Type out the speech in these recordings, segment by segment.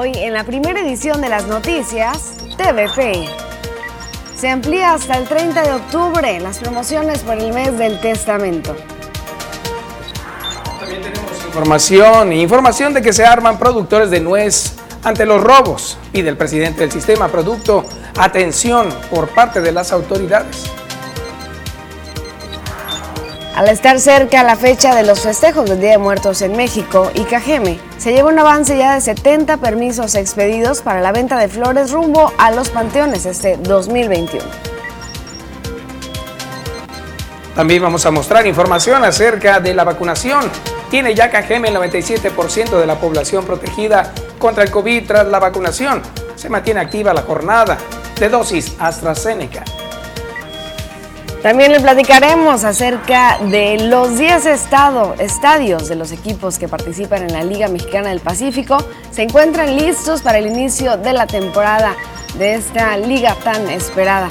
Hoy en la primera edición de las noticias, TVP. Se amplía hasta el 30 de octubre las promociones por el mes del testamento. También tenemos información, información de que se arman productores de nuez ante los robos y del presidente del sistema producto atención por parte de las autoridades. Al estar cerca la fecha de los festejos del Día de Muertos en México, Icajeme se lleva un avance ya de 70 permisos expedidos para la venta de flores rumbo a los panteones este 2021. También vamos a mostrar información acerca de la vacunación. Tiene ya Cajeme el 97% de la población protegida contra el COVID tras la vacunación. Se mantiene activa la jornada de dosis AstraZeneca. También le platicaremos acerca de los 10 estadios de los equipos que participan en la Liga Mexicana del Pacífico. Se encuentran listos para el inicio de la temporada de esta liga tan esperada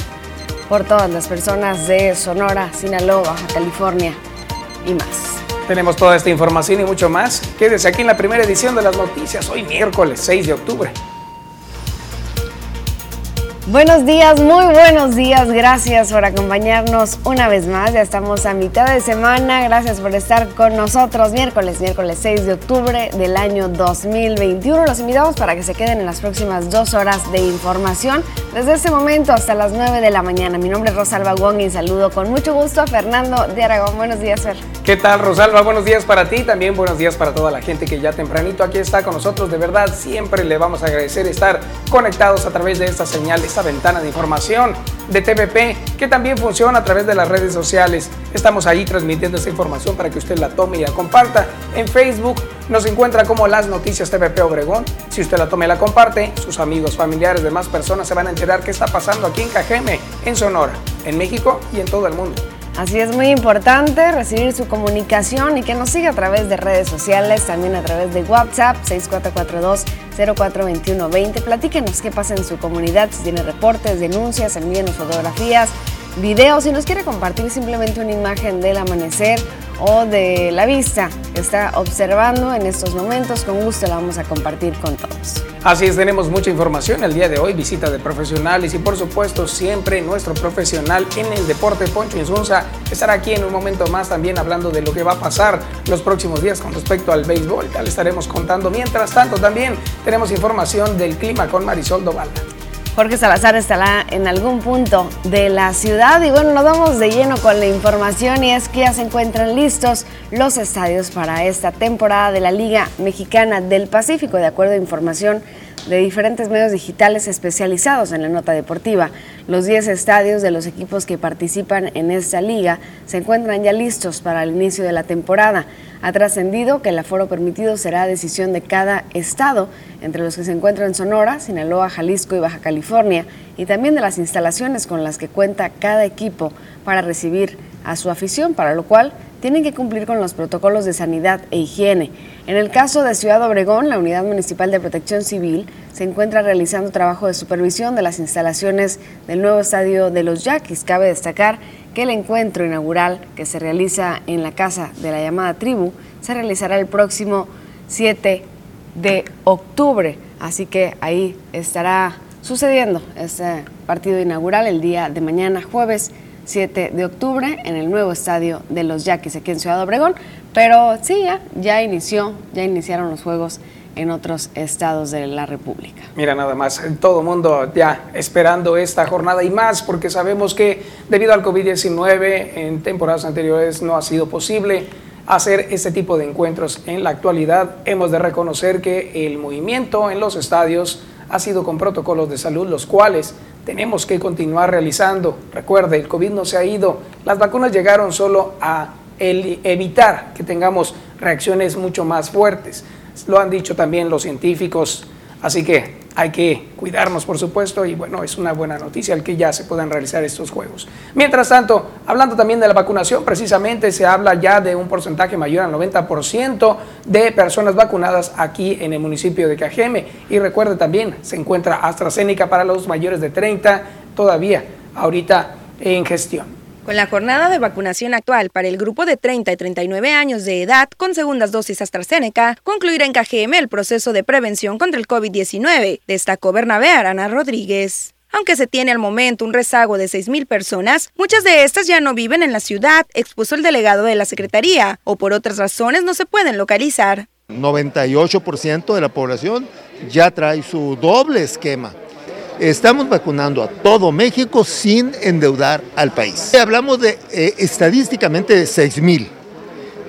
por todas las personas de Sonora, Sinaloa, California y más. Tenemos toda esta información y mucho más. Quédese aquí en la primera edición de las noticias, hoy miércoles 6 de octubre. Buenos días, muy buenos días. Gracias por acompañarnos una vez más. Ya estamos a mitad de semana. Gracias por estar con nosotros miércoles, miércoles 6 de octubre del año 2021. Los invitamos para que se queden en las próximas dos horas de información desde este momento hasta las 9 de la mañana. Mi nombre es Rosalba Wong y saludo con mucho gusto a Fernando de Aragón. Buenos días, Fer. ¿Qué tal, Rosalba? Buenos días para ti. También buenos días para toda la gente que ya tempranito aquí está con nosotros. De verdad, siempre le vamos a agradecer estar conectados a través de esta señal, esta ventana de información de TVP, que también funciona a través de las redes sociales. Estamos ahí transmitiendo esta información para que usted la tome y la comparta. En Facebook nos encuentra como Las Noticias TVP Obregón. Si usted la toma y la comparte, sus amigos, familiares, demás personas se van a enterar qué está pasando aquí en Cajeme, en Sonora, en México y en todo el mundo. Así es muy importante recibir su comunicación y que nos siga a través de redes sociales, también a través de WhatsApp 6442-042120. Platíquenos qué pasa en su comunidad, si tiene reportes, denuncias, envíenos fotografías, videos, si nos quiere compartir simplemente una imagen del amanecer o de la vista que está observando en estos momentos, con gusto la vamos a compartir con todos. Así es, tenemos mucha información el día de hoy, visita de profesionales y por supuesto siempre nuestro profesional en el deporte, Poncho Insunza, estará aquí en un momento más también hablando de lo que va a pasar los próximos días con respecto al béisbol, ya le estaremos contando. Mientras tanto también tenemos información del clima con Marisol Doval. Jorge Salazar estará en algún punto de la ciudad. Y bueno, nos vamos de lleno con la información y es que ya se encuentran listos los estadios para esta temporada de la Liga Mexicana del Pacífico, de acuerdo a información de diferentes medios digitales especializados en la nota deportiva. Los 10 estadios de los equipos que participan en esta liga se encuentran ya listos para el inicio de la temporada. Ha trascendido que el aforo permitido será decisión de cada estado, entre los que se encuentran Sonora, Sinaloa, Jalisco y Baja California, y también de las instalaciones con las que cuenta cada equipo para recibir a su afición, para lo cual tienen que cumplir con los protocolos de sanidad e higiene. En el caso de Ciudad Obregón, la Unidad Municipal de Protección Civil se encuentra realizando trabajo de supervisión de las instalaciones del nuevo estadio de los Yaquis. Cabe destacar que el encuentro inaugural que se realiza en la casa de la llamada tribu se realizará el próximo 7 de octubre. Así que ahí estará sucediendo este partido inaugural el día de mañana, jueves 7 de octubre, en el nuevo estadio de los Yaquis aquí en Ciudad Obregón. Pero sí, ya, ya inició, ya iniciaron los juegos en otros estados de la República. Mira, nada más, todo mundo ya esperando esta jornada y más, porque sabemos que debido al COVID-19 en temporadas anteriores no ha sido posible hacer este tipo de encuentros en la actualidad. Hemos de reconocer que el movimiento en los estadios ha sido con protocolos de salud, los cuales tenemos que continuar realizando. Recuerde, el COVID no se ha ido, las vacunas llegaron solo a evitar que tengamos reacciones mucho más fuertes. Lo han dicho también los científicos, así que hay que cuidarnos, por supuesto, y bueno, es una buena noticia el que ya se puedan realizar estos juegos. Mientras tanto, hablando también de la vacunación, precisamente se habla ya de un porcentaje mayor al 90% de personas vacunadas aquí en el municipio de Cajeme. Y recuerde también, se encuentra AstraZeneca para los mayores de 30 todavía ahorita en gestión. Con la jornada de vacunación actual para el grupo de 30 y 39 años de edad con segundas dosis AstraZeneca, concluirá en KGM el proceso de prevención contra el COVID-19, destacó Bernabé Arana Rodríguez. Aunque se tiene al momento un rezago de 6.000 personas, muchas de estas ya no viven en la ciudad, expuso el delegado de la Secretaría, o por otras razones no se pueden localizar. 98% de la población ya trae su doble esquema Estamos vacunando a todo México sin endeudar al país. Hablamos de eh, estadísticamente de 6 mil,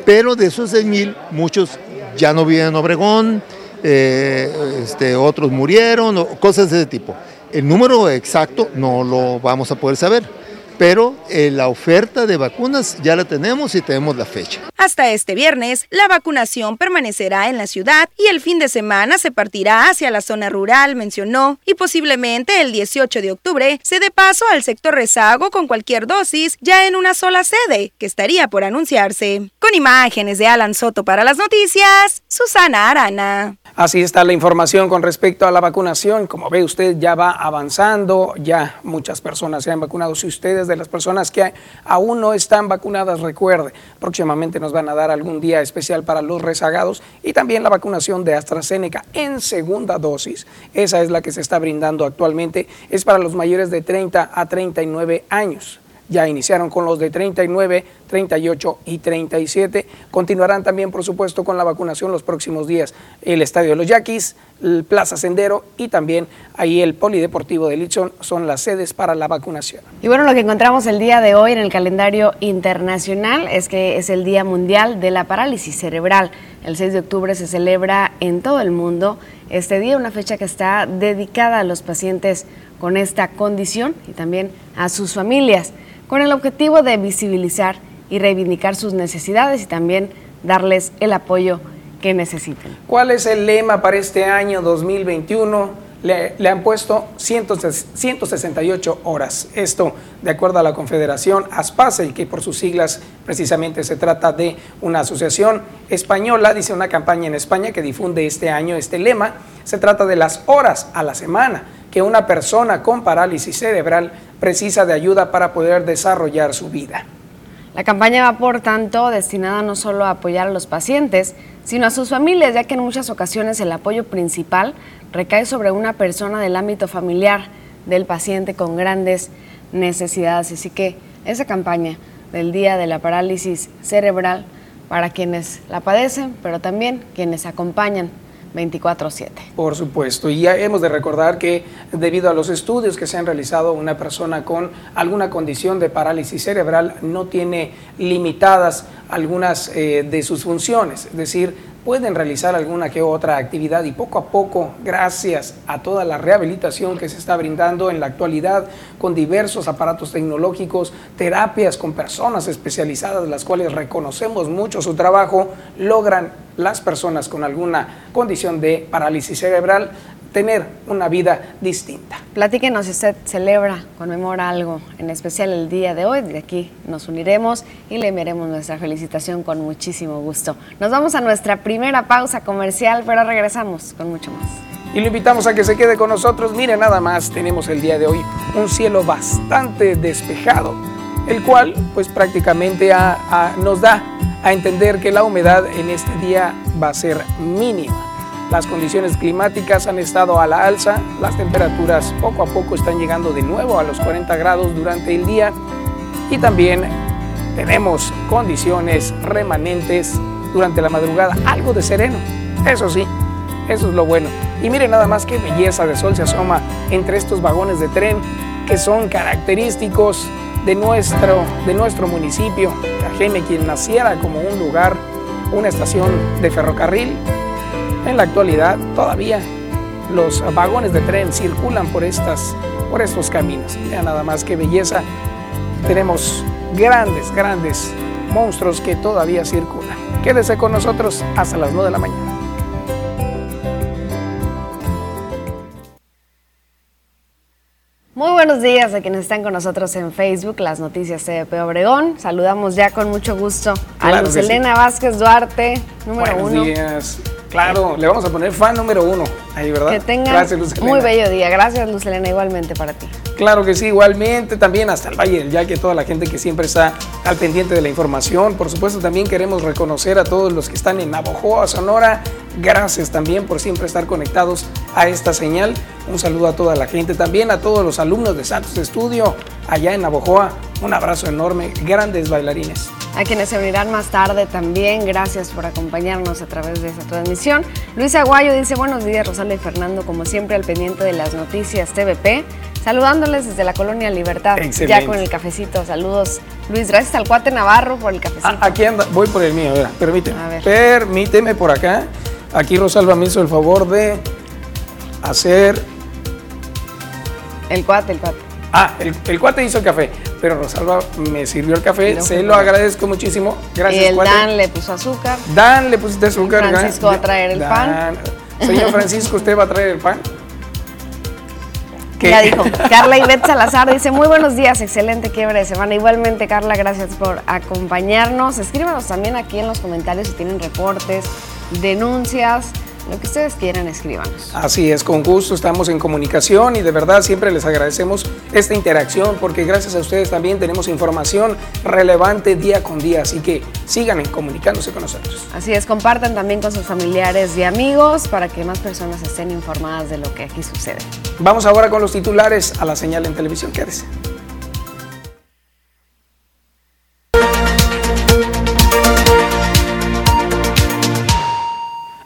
pero de esos 6 mil muchos ya no viven en Obregón, eh, este, otros murieron, cosas de ese tipo. El número exacto no lo vamos a poder saber pero eh, la oferta de vacunas ya la tenemos y tenemos la fecha. Hasta este viernes, la vacunación permanecerá en la ciudad y el fin de semana se partirá hacia la zona rural, mencionó, y posiblemente el 18 de octubre se dé paso al sector rezago con cualquier dosis ya en una sola sede, que estaría por anunciarse. Con imágenes de Alan Soto para las noticias, Susana Arana. Así está la información con respecto a la vacunación. Como ve usted, ya va avanzando, ya muchas personas se han vacunado. Si ustedes de las personas que aún no están vacunadas, recuerde, próximamente nos van a dar algún día especial para los rezagados y también la vacunación de AstraZeneca en segunda dosis. Esa es la que se está brindando actualmente, es para los mayores de 30 a 39 años ya iniciaron con los de 39, 38 y 37. Continuarán también, por supuesto, con la vacunación los próximos días. El Estadio de los Yaquis, el Plaza Sendero y también ahí el Polideportivo de Litson son las sedes para la vacunación. Y bueno, lo que encontramos el día de hoy en el calendario internacional es que es el Día Mundial de la Parálisis Cerebral. El 6 de octubre se celebra en todo el mundo este día, una fecha que está dedicada a los pacientes con esta condición y también a sus familias con el objetivo de visibilizar y reivindicar sus necesidades y también darles el apoyo que necesiten. ¿Cuál es el lema para este año 2021? Le, han puesto 168 horas. Esto de acuerdo a la Confederación ASPACE, que por sus siglas precisamente se trata de una asociación española, dice una campaña en España que difunde este año este lema. Se trata de las horas a la semana que una persona con parálisis cerebral precisa de ayuda para poder desarrollar su vida. La campaña va, por tanto, destinada no solo a apoyar a los pacientes, sino a sus familias, ya que en muchas ocasiones el apoyo principal recae sobre una persona del ámbito familiar del paciente con grandes necesidades. Así que esa campaña del Día de la Parálisis Cerebral para quienes la padecen, pero también quienes acompañan 24/7. Por supuesto, y ya hemos de recordar que debido a los estudios que se han realizado, una persona con alguna condición de parálisis cerebral no tiene limitadas algunas eh, de sus funciones, es decir, pueden realizar alguna que otra actividad y poco a poco, gracias a toda la rehabilitación que se está brindando en la actualidad con diversos aparatos tecnológicos, terapias con personas especializadas, las cuales reconocemos mucho su trabajo, logran las personas con alguna condición de parálisis cerebral tener una vida distinta. Platíquenos si usted celebra, conmemora algo, en especial el día de hoy. De aquí nos uniremos y le enviaremos nuestra felicitación con muchísimo gusto. Nos vamos a nuestra primera pausa comercial, pero regresamos con mucho más. Y lo invitamos a que se quede con nosotros. Mire, nada más tenemos el día de hoy un cielo bastante despejado, el cual pues prácticamente nos da a entender que la humedad en este día va a ser mínima. Las condiciones climáticas han estado a la alza, las temperaturas poco a poco están llegando de nuevo a los 40 grados durante el día y también tenemos condiciones remanentes durante la madrugada, algo de sereno, eso sí, eso es lo bueno. Y miren nada más qué belleza de sol se asoma entre estos vagones de tren que son característicos de nuestro, de nuestro municipio, Cajeme, quien naciera como un lugar, una estación de ferrocarril, en la actualidad todavía los vagones de tren circulan por, estas, por estos caminos. Vean nada más qué belleza. Tenemos grandes, grandes monstruos que todavía circulan. Quédese con nosotros hasta las 9 de la mañana. Muy buenos días a quienes están con nosotros en Facebook, las noticias CDP Obregón. Saludamos ya con mucho gusto a Luz Elena Vázquez Duarte, número buenos uno. Días. Claro, le vamos a poner fan número uno ahí, ¿verdad? Que tenga muy bello día. Gracias, Lucelena, igualmente para ti. Claro que sí, igualmente también hasta el Valle del que toda la gente que siempre está al pendiente de la información. Por supuesto, también queremos reconocer a todos los que están en Navojoa, Sonora. Gracias también por siempre estar conectados a esta señal. Un saludo a toda la gente, también a todos los alumnos de Santos Estudio allá en Navojoa. Un abrazo enorme, grandes bailarines. A quienes se unirán más tarde también, gracias por acompañarnos a través de esta transmisión. Luis Aguayo dice buenos días, Rosalía y Fernando, como siempre al pendiente de las noticias TVP. Saludándoles desde la colonia Libertad, ya con el cafecito. Saludos, Luis. Gracias al cuate Navarro por el cafecito. Ah, aquí anda, voy por el mío, permíteme. A ver. Permíteme por acá. Aquí Rosalba me hizo el favor de hacer. El cuate, el cuate. Ah, el, cuate hizo el café, pero Rosalba me sirvió el café, se lo agradezco muchísimo. Gracias, y el Dan le puso azúcar. Dan le pusiste azúcar. Francisco va a traer el pan. Señor Francisco, ¿usted va a traer el pan? Ya dijo. Carla Ivette Salazar dice, muy buenos días, excelente quiebre de semana. Igualmente, Carla, gracias por acompañarnos. Escríbanos también aquí en los comentarios si tienen reportes, denuncias, lo que ustedes quieran, escríbanos. Así es, con gusto estamos en comunicación y de verdad siempre les agradecemos esta interacción porque gracias a ustedes también tenemos información relevante día con día, así que sigan comunicándose con nosotros. Así es, compartan también con sus familiares y amigos para que más personas estén informadas de lo que aquí sucede. Vamos ahora con los titulares a la señal en televisión. Quédese.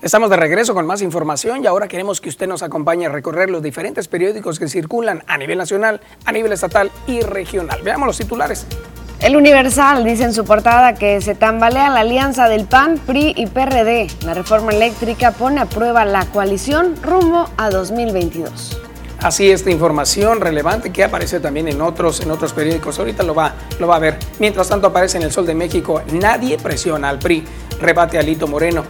Estamos de regreso con más información y ahora queremos que usted nos acompañe a recorrer los diferentes periódicos que circulan a nivel nacional, a nivel estatal y regional. Veamos los titulares. El Universal dice en su portada que se tambalea la alianza del PAN, PRI y PRD. La reforma eléctrica pone a prueba la coalición rumbo a 2022. Así esta información relevante que aparece también en otros, en otros periódicos. Ahorita lo va, lo va a ver. Mientras tanto aparece en el Sol de México, nadie presiona al PRI. Rebate a Lito Moreno.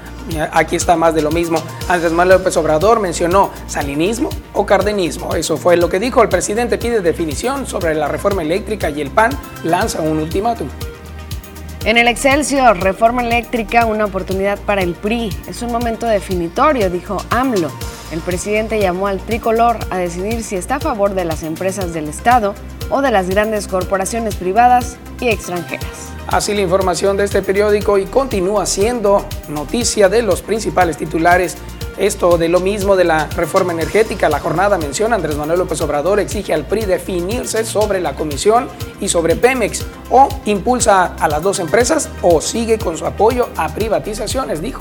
Aquí está más de lo mismo. Andrés Manuel López Obrador mencionó salinismo o cardenismo. Eso fue lo que dijo. El presidente pide definición sobre la reforma eléctrica y el PAN lanza un ultimátum. En el Excelsior, reforma eléctrica, una oportunidad para el PRI. Es un momento definitorio, dijo AMLO. El presidente llamó al tricolor a decidir si está a favor de las empresas del Estado o de las grandes corporaciones privadas y extranjeras. Así la información de este periódico y continúa siendo noticia de los principales titulares. Esto de lo mismo de la reforma energética, la jornada menciona Andrés Manuel López Obrador exige al PRI definirse sobre la comisión y sobre Pemex o impulsa a las dos empresas o sigue con su apoyo a privatizaciones, dijo.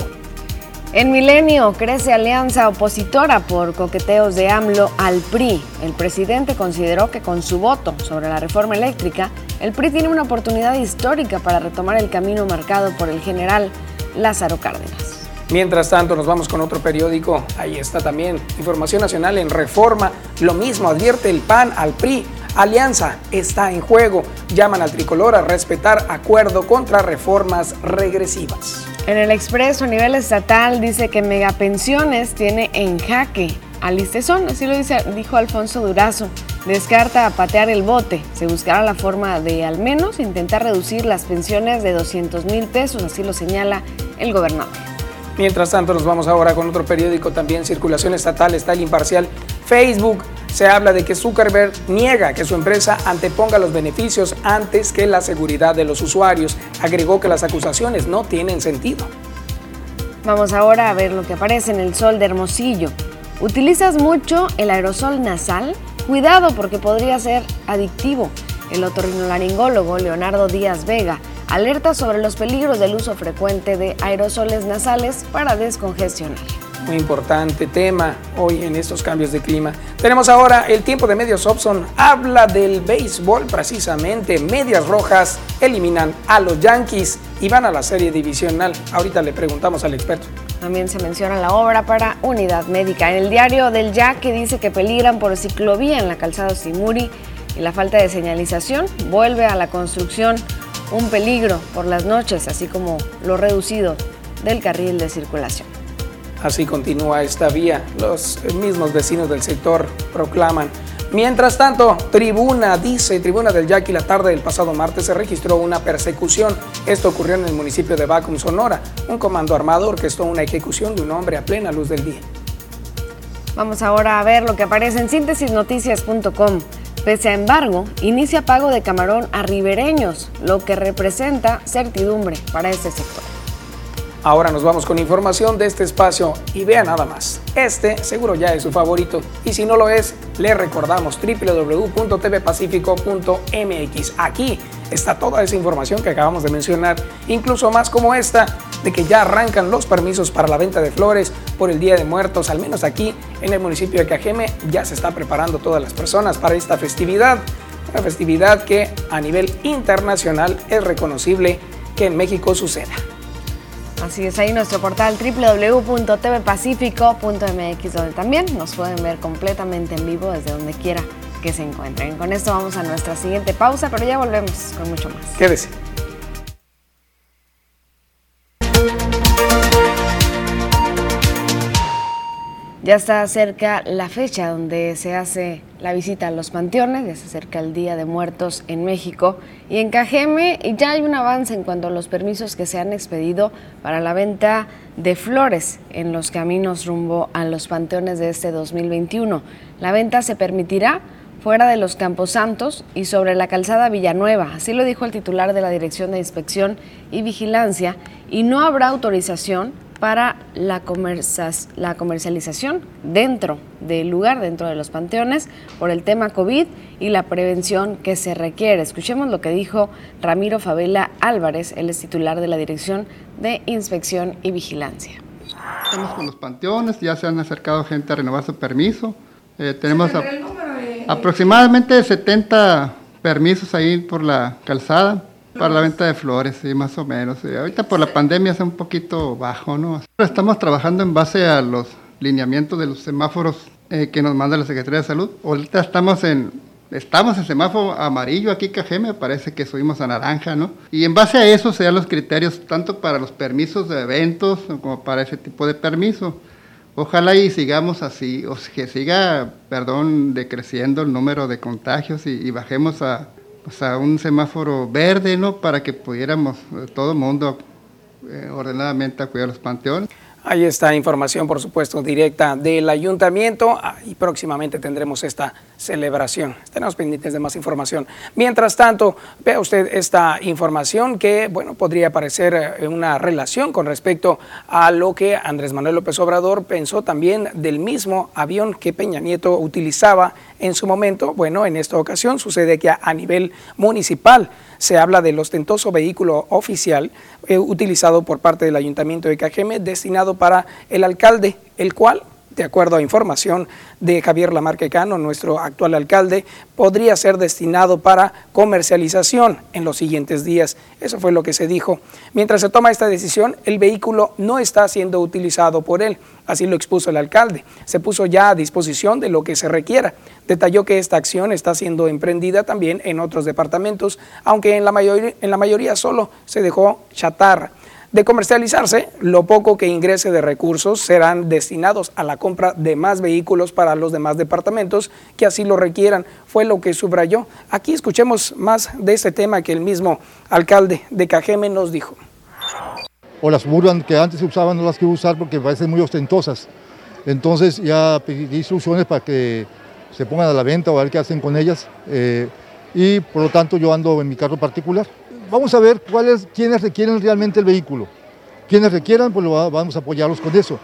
En Milenio crece alianza opositora por coqueteos de AMLO al PRI. El presidente consideró que con su voto sobre la reforma eléctrica, el PRI tiene una oportunidad histórica para retomar el camino marcado por el general Lázaro Cárdenas. Mientras tanto, nos vamos con otro periódico. Ahí está también Información Nacional en Reforma. Lo mismo advierte el PAN al PRI. Alianza está en juego. Llaman al tricolor a respetar acuerdo contra reformas regresivas. En el expreso a nivel estatal dice que Megapensiones tiene en jaque a Listezón, así lo dice, dijo Alfonso Durazo. Descarta patear el bote. Se buscará la forma de al menos intentar reducir las pensiones de 200 mil pesos, así lo señala el gobernador. Mientras tanto, nos vamos ahora con otro periódico también, Circulación Estatal, está el imparcial. Facebook se habla de que Zuckerberg niega que su empresa anteponga los beneficios antes que la seguridad de los usuarios. Agregó que las acusaciones no tienen sentido. Vamos ahora a ver lo que aparece en el sol de Hermosillo. ¿Utilizas mucho el aerosol nasal? Cuidado porque podría ser adictivo. El otorrinolaringólogo Leonardo Díaz Vega alerta sobre los peligros del uso frecuente de aerosoles nasales para descongestionar. Muy importante tema hoy en estos cambios de clima. Tenemos ahora el tiempo de medios Opson. Habla del béisbol precisamente. Medias Rojas eliminan a los Yankees y van a la serie divisional. Ahorita le preguntamos al experto. También se menciona la obra para Unidad Médica. En el diario del Yaque dice que peligran por ciclovía en la calzada Simuri y la falta de señalización vuelve a la construcción un peligro por las noches, así como lo reducido del carril de circulación. Así continúa esta vía. Los mismos vecinos del sector proclaman Mientras tanto, Tribuna dice, Tribuna del Yaqui, la tarde del pasado martes se registró una persecución. Esto ocurrió en el municipio de Bacum, Sonora. Un comando armado orquestó una ejecución de un hombre a plena luz del día. Vamos ahora a ver lo que aparece en síntesisnoticias.com. Pese a embargo, inicia pago de camarón a ribereños, lo que representa certidumbre para este sector. Ahora nos vamos con información de este espacio y vea nada más. Este seguro ya es su favorito y si no lo es, le recordamos www.tvpacifico.mx. Aquí está toda esa información que acabamos de mencionar, incluso más como esta de que ya arrancan los permisos para la venta de flores por el Día de Muertos, al menos aquí en el municipio de Cajeme ya se está preparando todas las personas para esta festividad, una festividad que a nivel internacional es reconocible que en México suceda. Así es, ahí nuestro portal www.tvpacifico.mx, donde también nos pueden ver completamente en vivo desde donde quiera que se encuentren. Con esto vamos a nuestra siguiente pausa, pero ya volvemos con mucho más. Quédese. Ya está cerca la fecha donde se hace la visita a los panteones, ya se acerca el Día de Muertos en México y en Cajeme ya hay un avance en cuanto a los permisos que se han expedido para la venta de flores en los caminos rumbo a los panteones de este 2021. La venta se permitirá fuera de los Campos Santos y sobre la calzada Villanueva, así lo dijo el titular de la Dirección de Inspección y Vigilancia, y no habrá autorización para la, la comercialización dentro del lugar, dentro de los panteones, por el tema COVID y la prevención que se requiere. Escuchemos lo que dijo Ramiro Favela Álvarez, el es titular de la Dirección de Inspección y Vigilancia. Estamos con los panteones, ya se han acercado gente a renovar su permiso. Eh, tenemos aproximadamente 70 permisos ahí por la calzada. Para la venta de flores, sí, más o menos. Ahorita por la pandemia es un poquito bajo, ¿no? Estamos trabajando en base a los lineamientos de los semáforos eh, que nos manda la Secretaría de Salud. Ahorita estamos en, estamos en semáforo amarillo aquí, Cajeme, parece que subimos a naranja, ¿no? Y en base a eso se dan los criterios tanto para los permisos de eventos como para ese tipo de permiso. Ojalá y sigamos así, o que siga, perdón, decreciendo el número de contagios y bajemos a o sea, un semáforo verde, ¿no? Para que pudiéramos eh, todo el mundo eh, ordenadamente acudir a los panteones. Ahí está información, por supuesto, directa del ayuntamiento y próximamente tendremos esta celebración. Estaremos pendientes de más información. Mientras tanto, vea usted esta información que, bueno, podría parecer eh, una relación con respecto a lo que Andrés Manuel López Obrador pensó también del mismo avión que Peña Nieto utilizaba en su momento. Bueno, en esta ocasión sucede que a nivel municipal se habla del ostentoso vehículo oficial eh, utilizado por parte del Ayuntamiento de Cajeme destinado para el alcalde, el cual de acuerdo a información de Javier Lamarque Cano, nuestro actual alcalde, podría ser destinado para comercialización en los siguientes días. Eso fue lo que se dijo. Mientras se toma esta decisión, el vehículo no está siendo utilizado por él, así lo expuso el alcalde. Se puso ya a disposición de lo que se requiera. Detalló que esta acción está siendo emprendida también en otros departamentos, aunque en la, mayoría, en la mayoría solo se dejó chatarra. De comercializarse, lo poco que ingrese de recursos serán destinados a la compra de más vehículos para los demás departamentos que así lo requieran, fue lo que subrayó. Aquí escuchemos más de este tema que el mismo alcalde de Cajeme nos dijo. O las Suburban que antes se usaban no las quiero usar porque parecen muy ostentosas. Entonces ya pedí instrucciones para que se pongan a la venta o a ver qué hacen con ellas. Eh, y por lo tanto yo ando en mi carro particular vamos a ver cuáles, quiénes requieren realmente el vehículo. Quienes requieran, pues lo vamos a apoyarlos con eso.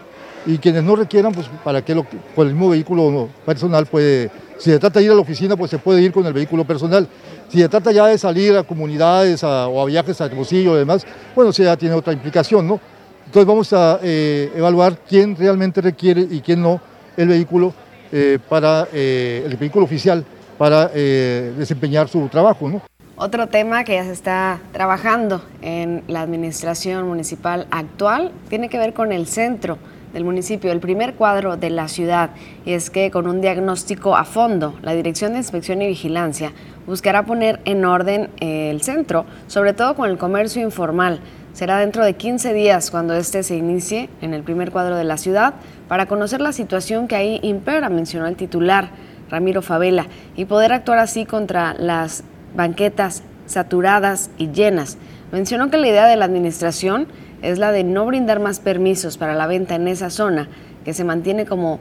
Y quienes no requieran, pues para lo, con el mismo vehículo personal puede, si se trata de ir a la oficina, pues se puede ir con el vehículo personal. Si se trata ya de salir a comunidades o a viajes a Hermosillo y demás, bueno, si ya tiene otra implicación, ¿no? Entonces vamos a eh, evaluar quién realmente requiere y quién no el vehículo eh, para eh, el vehículo oficial para desempeñar su trabajo, ¿no? Otro tema que ya se está trabajando en la administración municipal actual tiene que ver con el centro del municipio, el primer cuadro de la ciudad, y es que con un diagnóstico a fondo, la Dirección de Inspección y Vigilancia buscará poner en orden el centro, sobre todo con el comercio informal. Será dentro de 15 días cuando este se inicie en el primer cuadro de la ciudad para conocer la situación que ahí impera, mencionó el titular Ramiro Favela, y poder actuar así contra las banquetas saturadas y llenas. Mencionó que la idea de la administración es la de no brindar más permisos para la venta en esa zona, que se mantiene como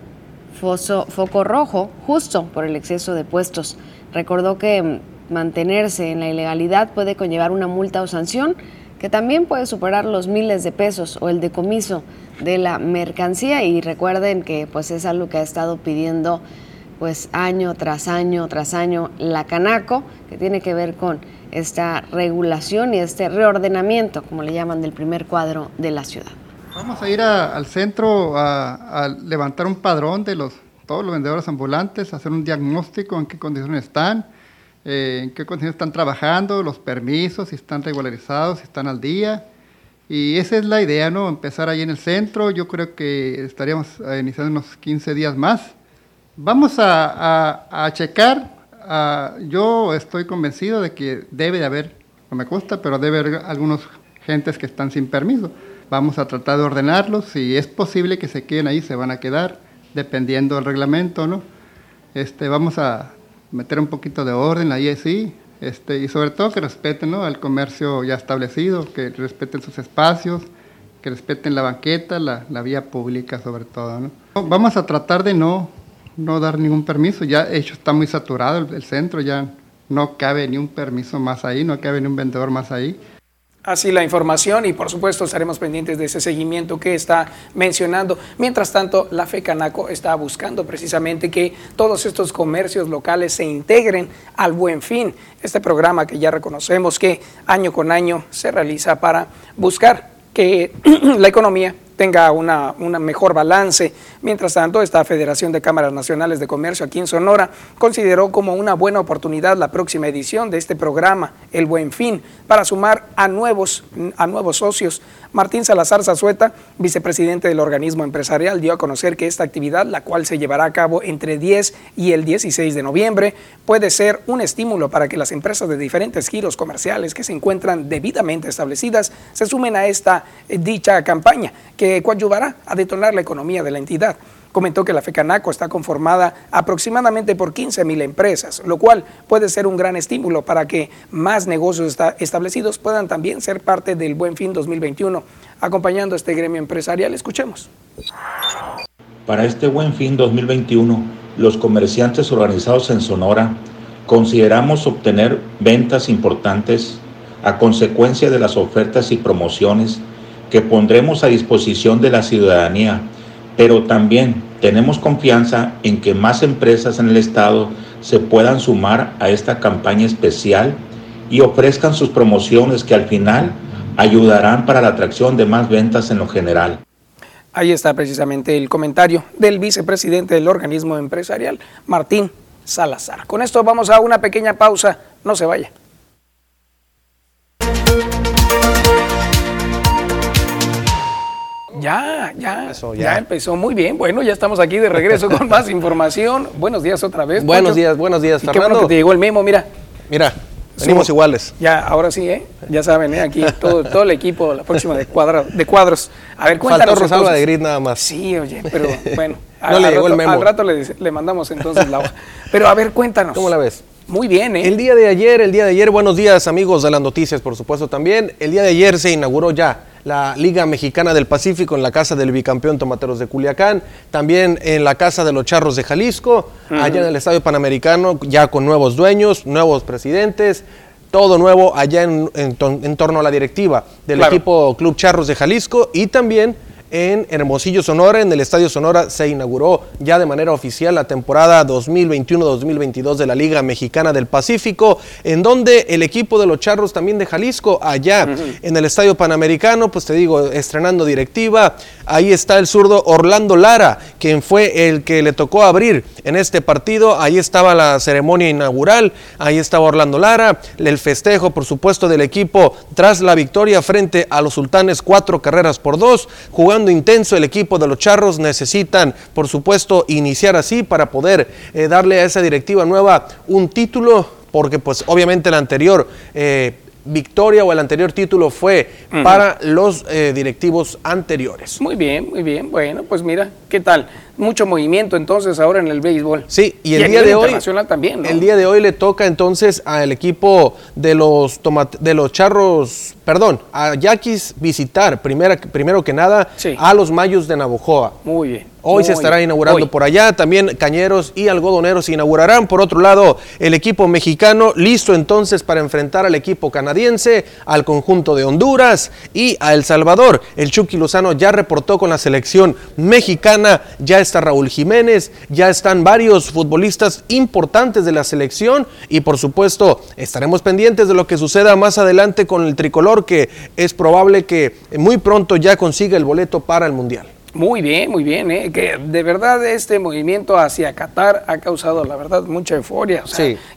foco rojo justo por el exceso de puestos. Recordó que mantenerse en la ilegalidad puede conllevar una multa o sanción que también puede superar los miles de pesos o el decomiso de la mercancía y recuerden que pues es algo que ha estado pidiendo pues año tras año tras año la Canaco que tiene que ver con esta regulación y este reordenamiento como le llaman del primer cuadro de la ciudad. Vamos a ir al centro a, levantar un padrón de los todos los vendedores ambulantes, hacer un diagnóstico en qué condiciones están, eh, en qué condiciones están trabajando, los permisos, si están regularizados, si están al día. Y esa es la idea, ¿no? Empezar ahí en el centro. Yo creo que estaríamos iniciando unos 15 días más. Vamos a, a checar. yo estoy convencido de que debe de haber, no me gusta, pero debe haber algunos gentes que están sin permiso. Vamos a tratar de ordenarlos. Si es posible que se queden ahí, se van a quedar, dependiendo del reglamento, ¿no? Este, vamos a meter un poquito de orden ahí sí, este, y sobre todo que respeten ¿no? al comercio ya establecido, que respeten sus espacios, que respeten la banqueta, la, la vía pública sobre todo. ¿no? Vamos a tratar de no, no dar ningún permiso, ya hecho está muy saturado el, el centro, ya no cabe ni un permiso más ahí, no cabe ni un vendedor más ahí. Así la información y por supuesto estaremos pendientes de ese seguimiento que está mencionando. Mientras tanto, la FECANACO está buscando precisamente que todos estos comercios locales se integren al buen fin. Este programa que ya reconocemos que año con año se realiza para buscar que la economía tenga una, mejor balance. Mientras tanto, esta Federación de Cámaras Nacionales de Comercio aquí en Sonora consideró como una buena oportunidad la próxima edición de este programa, El Buen Fin, para sumar a nuevos, a nuevos socios. Martín Salazar Zazueta, vicepresidente del organismo empresarial, dio a conocer que esta actividad, la cual se llevará a cabo entre 10 y el 16 de noviembre, puede ser un estímulo para que las empresas de diferentes giros comerciales que se encuentran debidamente establecidas se sumen a esta eh, dicha campaña, que que coadyuvará a detonar la economía de la entidad. Comentó que la FECANACO está conformada aproximadamente por 15 mil empresas, lo cual puede ser un gran estímulo para que más negocios establecidos puedan también ser parte del Buen Fin 2021. Acompañando a este gremio empresarial, escuchemos. Para este Buen Fin 2021, los comerciantes organizados en Sonora consideramos obtener ventas importantes a consecuencia de las ofertas y promociones que pondremos a disposición de la ciudadanía, pero también tenemos confianza en que más empresas en el Estado se puedan sumar a esta campaña especial y ofrezcan sus promociones que al final ayudarán para la atracción de más ventas en lo general. Ahí está precisamente el comentario del vicepresidente del organismo empresarial, Martín Salazar. Con esto vamos a una pequeña pausa, no se vaya. Ya, ya, ya, empezó muy bien. Bueno, ya estamos aquí de regreso con más información. Buenos días otra vez. Buenos días, buenos días, Fernando. Qué bueno que te llegó el memo, mira. Mira, venimos iguales. Ya, ahora sí, ¿eh? Ya saben, ¿eh? Aquí todo, todo el equipo, la próxima de, de cuadros. A ver, cuéntanos. Faltó Rosalba de Grid nada más. Sí, oye, pero bueno. no le llegó el memo. Al rato le, le mandamos entonces la hoja. Pero a ver, cuéntanos. ¿Cómo la ves? Muy bien, ¿eh? El día de ayer, el día de ayer, buenos días amigos de las noticias, por supuesto también. El día de ayer se inauguró ya la Liga Mexicana del Pacífico en la casa del bicampeón Tomateros de Culiacán, también en la casa de los Charros de Jalisco, allá en el Estadio Panamericano, ya con nuevos dueños, nuevos presidentes, todo nuevo allá en, torno a la directiva del equipo Club Charros de Jalisco y también en Hermosillo, Sonora. En el Estadio Sonora se inauguró ya de manera oficial la temporada 2021-2022 de la Liga Mexicana del Pacífico, en donde el equipo de los Charros también de Jalisco, allá en el Estadio Panamericano, pues te digo, estrenando directiva, ahí está el zurdo Orlando Lara, quien fue el que le tocó abrir en este partido. Ahí estaba la ceremonia inaugural, ahí estaba Orlando Lara, el festejo, por supuesto, del equipo tras la victoria frente a los Sultanes, cuatro carreras por dos, jugando intenso el equipo de los Charros, necesitan por supuesto iniciar así para poder eh, darle a esa directiva nueva un título, porque pues obviamente el anterior eh, victoria o el anterior título fue para los eh, directivos anteriores. Muy bien, muy bien. Bueno, pues mira, ¿qué tal? Mucho movimiento entonces ahora en el béisbol. Sí, y el día de hoy también, el día de hoy le toca entonces al equipo de los de los Charros, perdón, a Yaquis visitar primera, primero que nada a los Mayos de Navojoa. Muy bien. Hoy se estará inaugurando por allá, también cañeros y algodoneros se inaugurarán. Por otro lado, el equipo mexicano listo entonces para enfrentar al equipo canadiense, al conjunto de Honduras y a El Salvador. El Chucky Lozano ya reportó con la selección mexicana, ya está Raúl Jiménez, ya están varios futbolistas importantes de la selección y por supuesto estaremos pendientes de lo que suceda más adelante con el tricolor que es probable que muy pronto ya consiga el boleto para el Mundial. Muy bien, muy bien, ¿eh? que de verdad este movimiento hacia Qatar ha causado, la verdad, mucha euforia.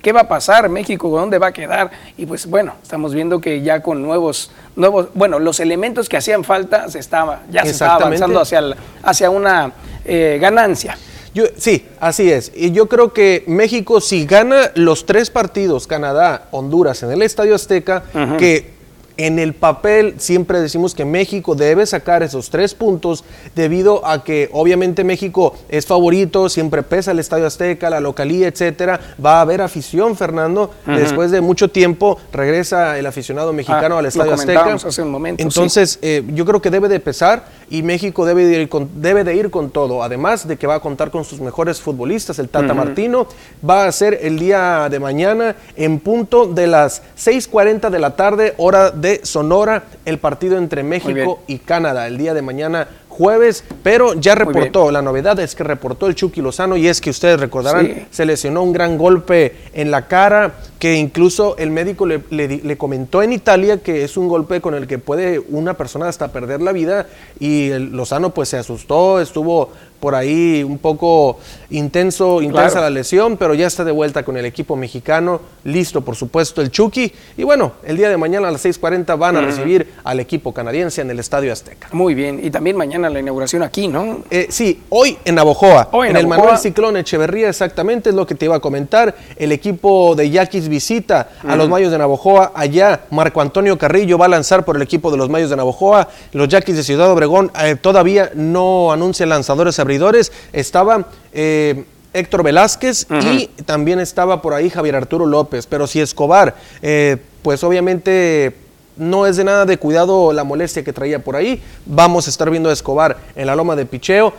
¿Qué va a pasar? ¿México dónde va a quedar? Y pues bueno, estamos viendo que ya con nuevos, nuevos bueno, los elementos que hacían falta se estaba, ya se estaba avanzando hacia, hacia una eh, ganancia. Yo, sí, así es. Y yo creo que México, si gana los tres partidos, Canadá, Honduras, en el Estadio Azteca, que en el papel siempre decimos que México debe sacar esos tres puntos debido a que obviamente México es favorito, siempre pesa el Estadio Azteca, la localía, etcétera. Va a haber afición, Fernando. Después de mucho tiempo regresa el aficionado mexicano ah, al Estadio Azteca. Hace un momento, Entonces, eh, yo creo que debe de pesar y México debe de, ir con, debe de ir con todo. Además de que va a contar con sus mejores futbolistas, el Tata Martino. Va a ser el día de mañana en punto de las 6:40 de la tarde, hora de Sonora el partido entre México y Canadá. El día de mañana jueves, pero ya reportó, la novedad es que reportó el Chucky Lozano y es que ustedes recordarán, se lesionó un gran golpe en la cara, que incluso el médico le, le, comentó en Italia que es un golpe con el que puede una persona hasta perder la vida y el Lozano pues se asustó, estuvo por ahí un poco intenso, intensa la lesión, pero ya está de vuelta con el equipo mexicano, listo por supuesto el Chucky. Y bueno, el día de mañana a las 6.40 van a recibir al equipo canadiense en el Estadio Azteca. Muy bien, y también mañana la inauguración aquí, ¿no? Eh, sí, hoy en Navojoa, hoy en, el Manuel Ciclón Echeverría, exactamente es lo que te iba a comentar. El equipo de Yaquis visita a los Mayos de Navojoa. Allá Marco Antonio Carrillo va a lanzar por el equipo de los Mayos de Navojoa. Los Yaquis de Ciudad Obregón eh, todavía no anuncian lanzadores abridores estaba eh, Héctor Velázquez y también estaba por ahí Javier Arturo López. Pero si Escobar, eh, pues obviamente no es de nada de cuidado la molestia que traía por ahí. Vamos a estar viendo a Escobar en la loma de Picheo.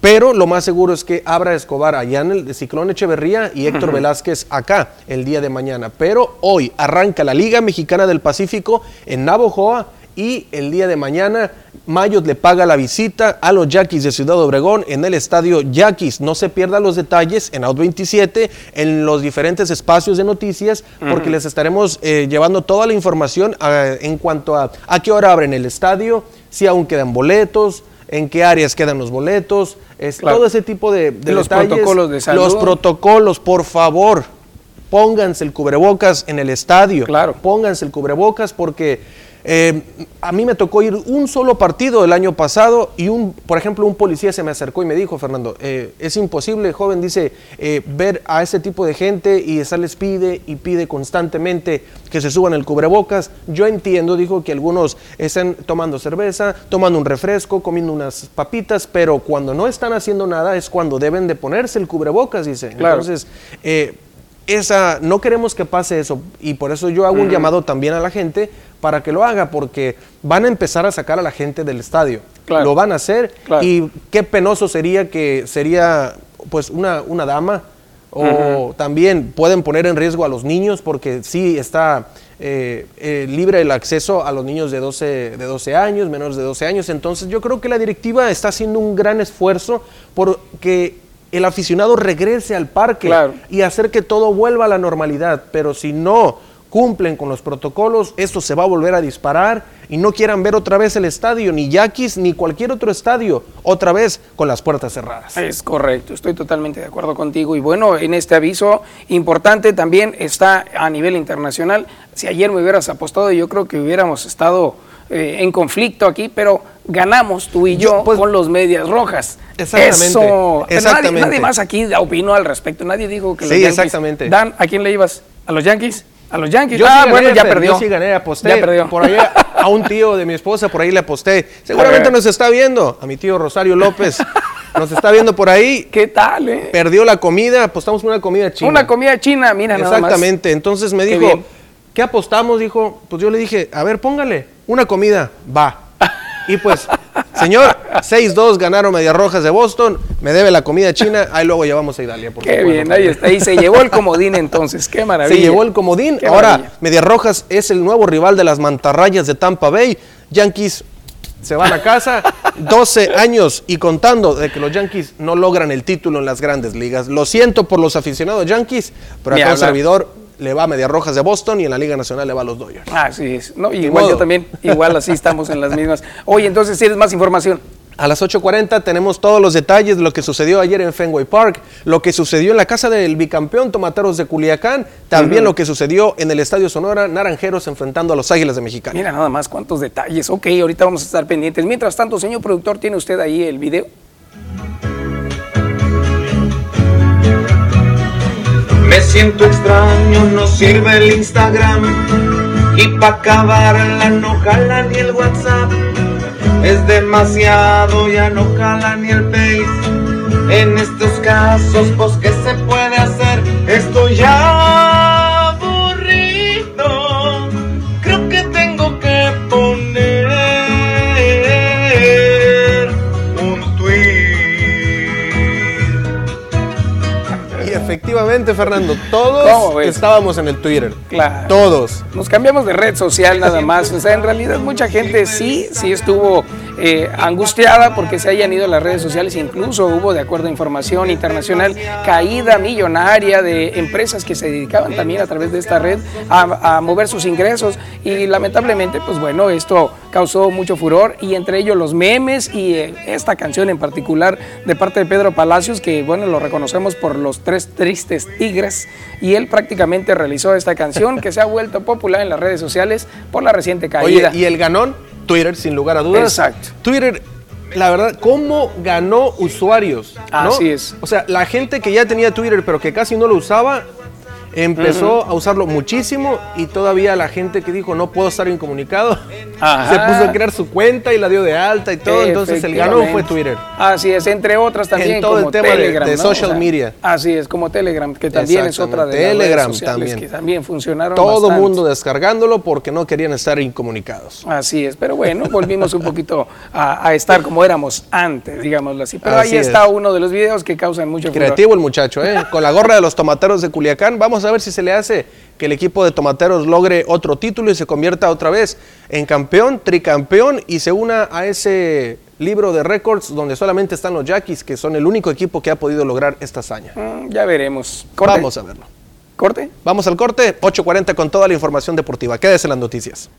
Pero lo más seguro es que abra Escobar allá en el Ciclón Echeverría y Héctor Velázquez acá el día de mañana. Pero hoy arranca la Liga Mexicana del Pacífico en Navojoa y el día de mañana Mayos le paga la visita a los Yaquis de Ciudad Obregón en el estadio Yaquis. No se pierdan los detalles en Out 27, en los diferentes espacios de noticias, porque les estaremos eh, llevando toda la información ah, en cuanto a a qué hora abren el estadio, si aún quedan boletos, en qué áreas quedan los boletos, es, todo ese tipo de, de los protocolos de salud. Los protocolos, por favor, pónganse el cubrebocas en el estadio. Claro. Pónganse el cubrebocas porque eh, a mí me tocó ir un solo partido el año pasado y un, por ejemplo, un policía se me acercó y me dijo, Fernando, eh, es imposible, joven, dice, eh, ver a ese tipo de gente y esa les pide y pide constantemente que se suban el cubrebocas. Yo entiendo, dijo, que algunos están tomando cerveza, tomando un refresco, comiendo unas papitas, pero cuando no están haciendo nada es cuando deben de ponerse el cubrebocas, dice. Entonces, esa, no queremos que pase eso y por eso yo hago un llamado también a la gente para que lo haga, porque van a empezar a sacar a la gente del estadio. Lo van a hacer y qué penoso sería que sería pues una, una dama o también pueden poner en riesgo a los niños porque sí está eh, eh, libre el acceso a los niños de 12, de 12 años, menores de 12 años. Entonces yo creo que la directiva está haciendo un gran esfuerzo porque el aficionado regrese al parque y hacer que todo vuelva a la normalidad. Pero si no cumplen con los protocolos, esto se va a volver a disparar y no quieran ver otra vez el estadio, ni Yaquis, ni cualquier otro estadio, otra vez con las puertas cerradas. Es correcto, estoy totalmente de acuerdo contigo. Y bueno, en este aviso importante también está a nivel internacional. Si ayer me hubieras apostado, yo creo que hubiéramos estado eh, en conflicto aquí, pero ganamos tú y yo, pues, con los medias rojas. Exactamente. Eso, exactamente. Nadie, más aquí opinó al respecto, nadie dijo que los sí, exactamente. Dan, ¿a quién le ibas? ¿A los Yankees? A los Yankees. Yo ah, bueno, ya perdió. Yo sí gané, aposté. Ya perdió. Por ahí a un tío de mi esposa, por ahí le aposté. Seguramente nos está viendo. A mi tío Rosario López. nos está viendo por ahí. ¿Qué tal, eh? Perdió la comida, apostamos una comida china. Una comida china, mira nada más. Exactamente, entonces me dijo. ¿qué apostamos? Dijo, pues yo le dije, a ver, póngale, una comida, va. Y pues, señor, 6-2 ganaron Medias Rojas de Boston, me debe la comida china, ahí luego llevamos a Italia. por Qué supuesto, bien, ahí está. Y se llevó el comodín entonces, qué maravilla. Se llevó el comodín. Qué Ahora, maravilla. Medias Rojas es el nuevo rival de las mantarrayas de Tampa Bay. Yankees se van a casa. 12 años y contando de que los Yankees no logran el título en las grandes ligas. Lo siento por los aficionados Yankees, pero acá un servidor le va a Medias Rojas de Boston y en la Liga Nacional le va a los Dodgers. Así es. No, igual modo. yo también, igual así estamos en las mismas. Oye, entonces tienes más información. A las 8.40 tenemos todos los detalles de lo que sucedió ayer en Fenway Park, lo que sucedió en la casa del bicampeón Tomateros de Culiacán, también lo que sucedió en el Estadio Sonora Naranjeros enfrentando a los Águilas de Mexicali. Mira nada más cuántos detalles. Ok, ahorita vamos a estar pendientes. Mientras tanto, señor productor, ¿tiene usted ahí el video? Siento extraño, no sirve el Instagram. Y pa' acabarla no jala ni el WhatsApp. Es demasiado, ya no jala ni el Face. En estos casos, pues, ¿qué se puede hacer? Estoy ya efectivamente, Fernando, ¿Cómo todos estábamos en el Twitter. Claro. Todos. Nos cambiamos de red social nada más. O sea, en realidad mucha gente sí, sí estuvo eh, angustiada porque se hayan ido a las redes sociales. Incluso hubo, de acuerdo a información internacional, caída millonaria de empresas que se dedicaban también a través de esta red a, a mover sus ingresos. Y lamentablemente, pues bueno, esto causó mucho furor y entre ellos los memes y eh, esta canción en particular de parte de Pedro Palacios, que bueno, lo reconocemos por los tres tristes tigres. Y él prácticamente realizó esta canción que se ha vuelto popular en las redes sociales por la reciente Oye, caída. y el ganón, Twitter, sin lugar a dudas. Exacto. Twitter, la verdad, ¿cómo ganó usuarios? ¿no? Así es. O sea, la gente que ya tenía Twitter, pero que casi no lo usaba, empezó a usarlo muchísimo y todavía la gente que dijo no puedo estar incomunicado Ajá. se puso a crear su cuenta y la dio de alta y todo. Entonces el ganón fue Twitter. Así es, entre otras también En todo como el tema de- Telegram, de ¿no? social media. Así es, como Telegram, que también es otra de las redes Telegram sociales también. que también funcionaron Todo mundo descargándolo porque no querían estar incomunicados. Así es, pero bueno, volvimos un poquito a, a estar como éramos antes, digámoslo así. Pero Así ahí es. está uno de los videos que causan mucho furor. Creativo el muchacho, ¿eh? Con la gorra de los tomateros de Culiacán. Vamos a ver si se le hace que el equipo de tomateros logre otro título y se convierta otra vez en campeón, tricampeón y se una a ese libro de récords donde solamente están los Yaquis, que son el único equipo que ha podido lograr esta hazaña. Mm, ya veremos. Corte. Vamos a verlo. Corte. Vamos al corte, 8.40 con toda la información deportiva. Quédese en las noticias.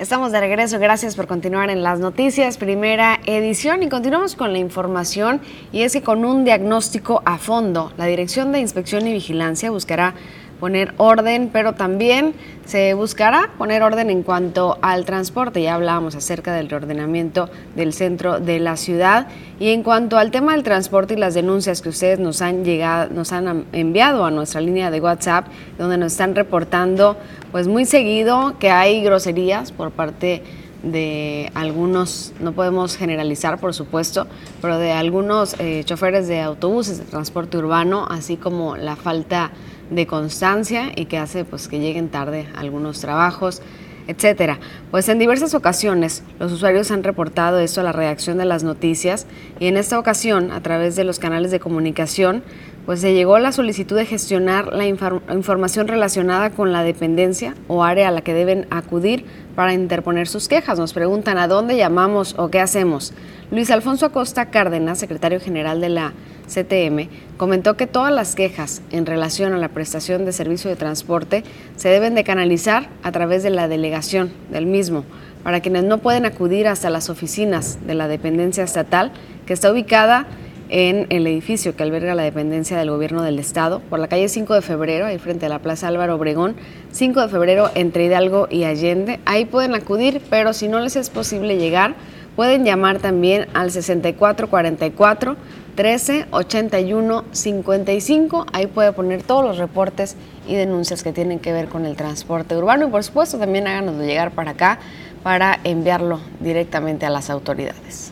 Estamos de regreso, gracias por continuar en las noticias, primera edición y continuamos con la información y es que con un diagnóstico a fondo, la Dirección de Inspección y Vigilancia buscará poner orden, pero también se buscará poner orden en cuanto al transporte. Ya hablábamos acerca del reordenamiento del centro de la ciudad y en cuanto al tema del transporte y las denuncias que ustedes nos han llegado, nos han enviado a nuestra línea de WhatsApp, donde nos están reportando pues muy seguido que hay groserías por parte de algunos, no podemos generalizar por supuesto, pero de algunos eh, choferes de autobuses de transporte urbano, así como la falta de constancia y que hace pues que lleguen tarde algunos trabajos, etcétera. Pues en diversas ocasiones los usuarios han reportado esto a la redacción de las noticias y en esta ocasión a través de los canales de comunicación pues se llegó la solicitud de gestionar la infor- información relacionada con la dependencia o área a la que deben acudir para interponer sus quejas. Nos preguntan a dónde llamamos o qué hacemos. Luis Alfonso Acosta Cárdenas, secretario general de la CTM, comentó que todas las quejas en relación a la prestación de servicio de transporte se deben de canalizar a través de la delegación del mismo, para quienes no pueden acudir hasta las oficinas de la dependencia estatal, que está ubicada en el edificio que alberga la dependencia del gobierno del estado, por la calle 5 de febrero, ahí frente a la Plaza Álvaro Obregón, 5 de febrero entre Hidalgo y Allende. Ahí pueden acudir, pero si no les es posible llegar, pueden llamar también al 6444 13 81 55. Ahí puede poner todos los reportes y denuncias que tienen que ver con el transporte urbano y por supuesto también háganoslo llegar para acá para enviarlo directamente a las autoridades.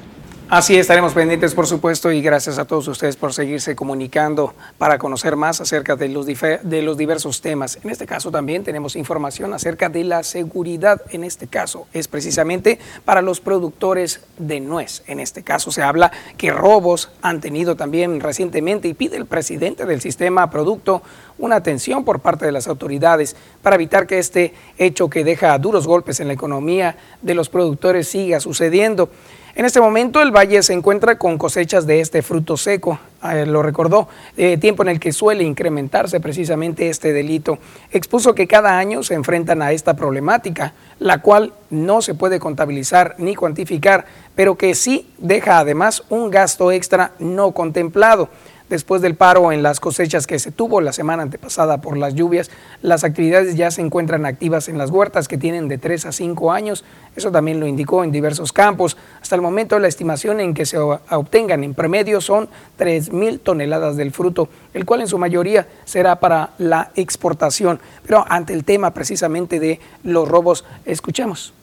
Así estaremos pendientes, por supuesto, y gracias a todos ustedes por seguirse comunicando para conocer más acerca de los, de los diversos temas. En este caso también tenemos información acerca de la seguridad. En este caso es precisamente para los productores de nuez. En este caso se habla que robos han tenido también recientemente y pide el presidente del sistema producto una atención por parte de las autoridades para evitar que este hecho que deja duros golpes en la economía de los productores siga sucediendo. En este momento el valle se encuentra con cosechas de este fruto seco, eh, lo recordó, eh, tiempo en el que suele incrementarse precisamente este delito. Expuso que cada año se enfrentan a esta problemática, la cual no se puede contabilizar ni cuantificar, pero que sí deja además un gasto extra no contemplado. Después del paro en las cosechas que se tuvo la semana antepasada por las lluvias, las actividades ya se encuentran activas en las huertas que tienen de 3 a 5 años. Eso también lo indicó en diversos campos. Hasta el momento la estimación en que se obtengan en promedio son 3 mil toneladas del fruto, el cual en su mayoría será para la exportación. Pero ante el tema precisamente de los robos, escuchemos.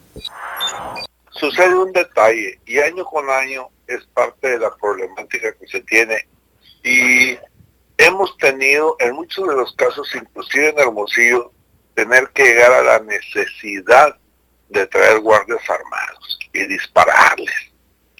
Sucede un detalle y año con año es parte de la problemática que se tiene y hemos tenido en muchos de los casos, inclusive en Hermosillo, tener que llegar a la necesidad de traer guardias armados y dispararles.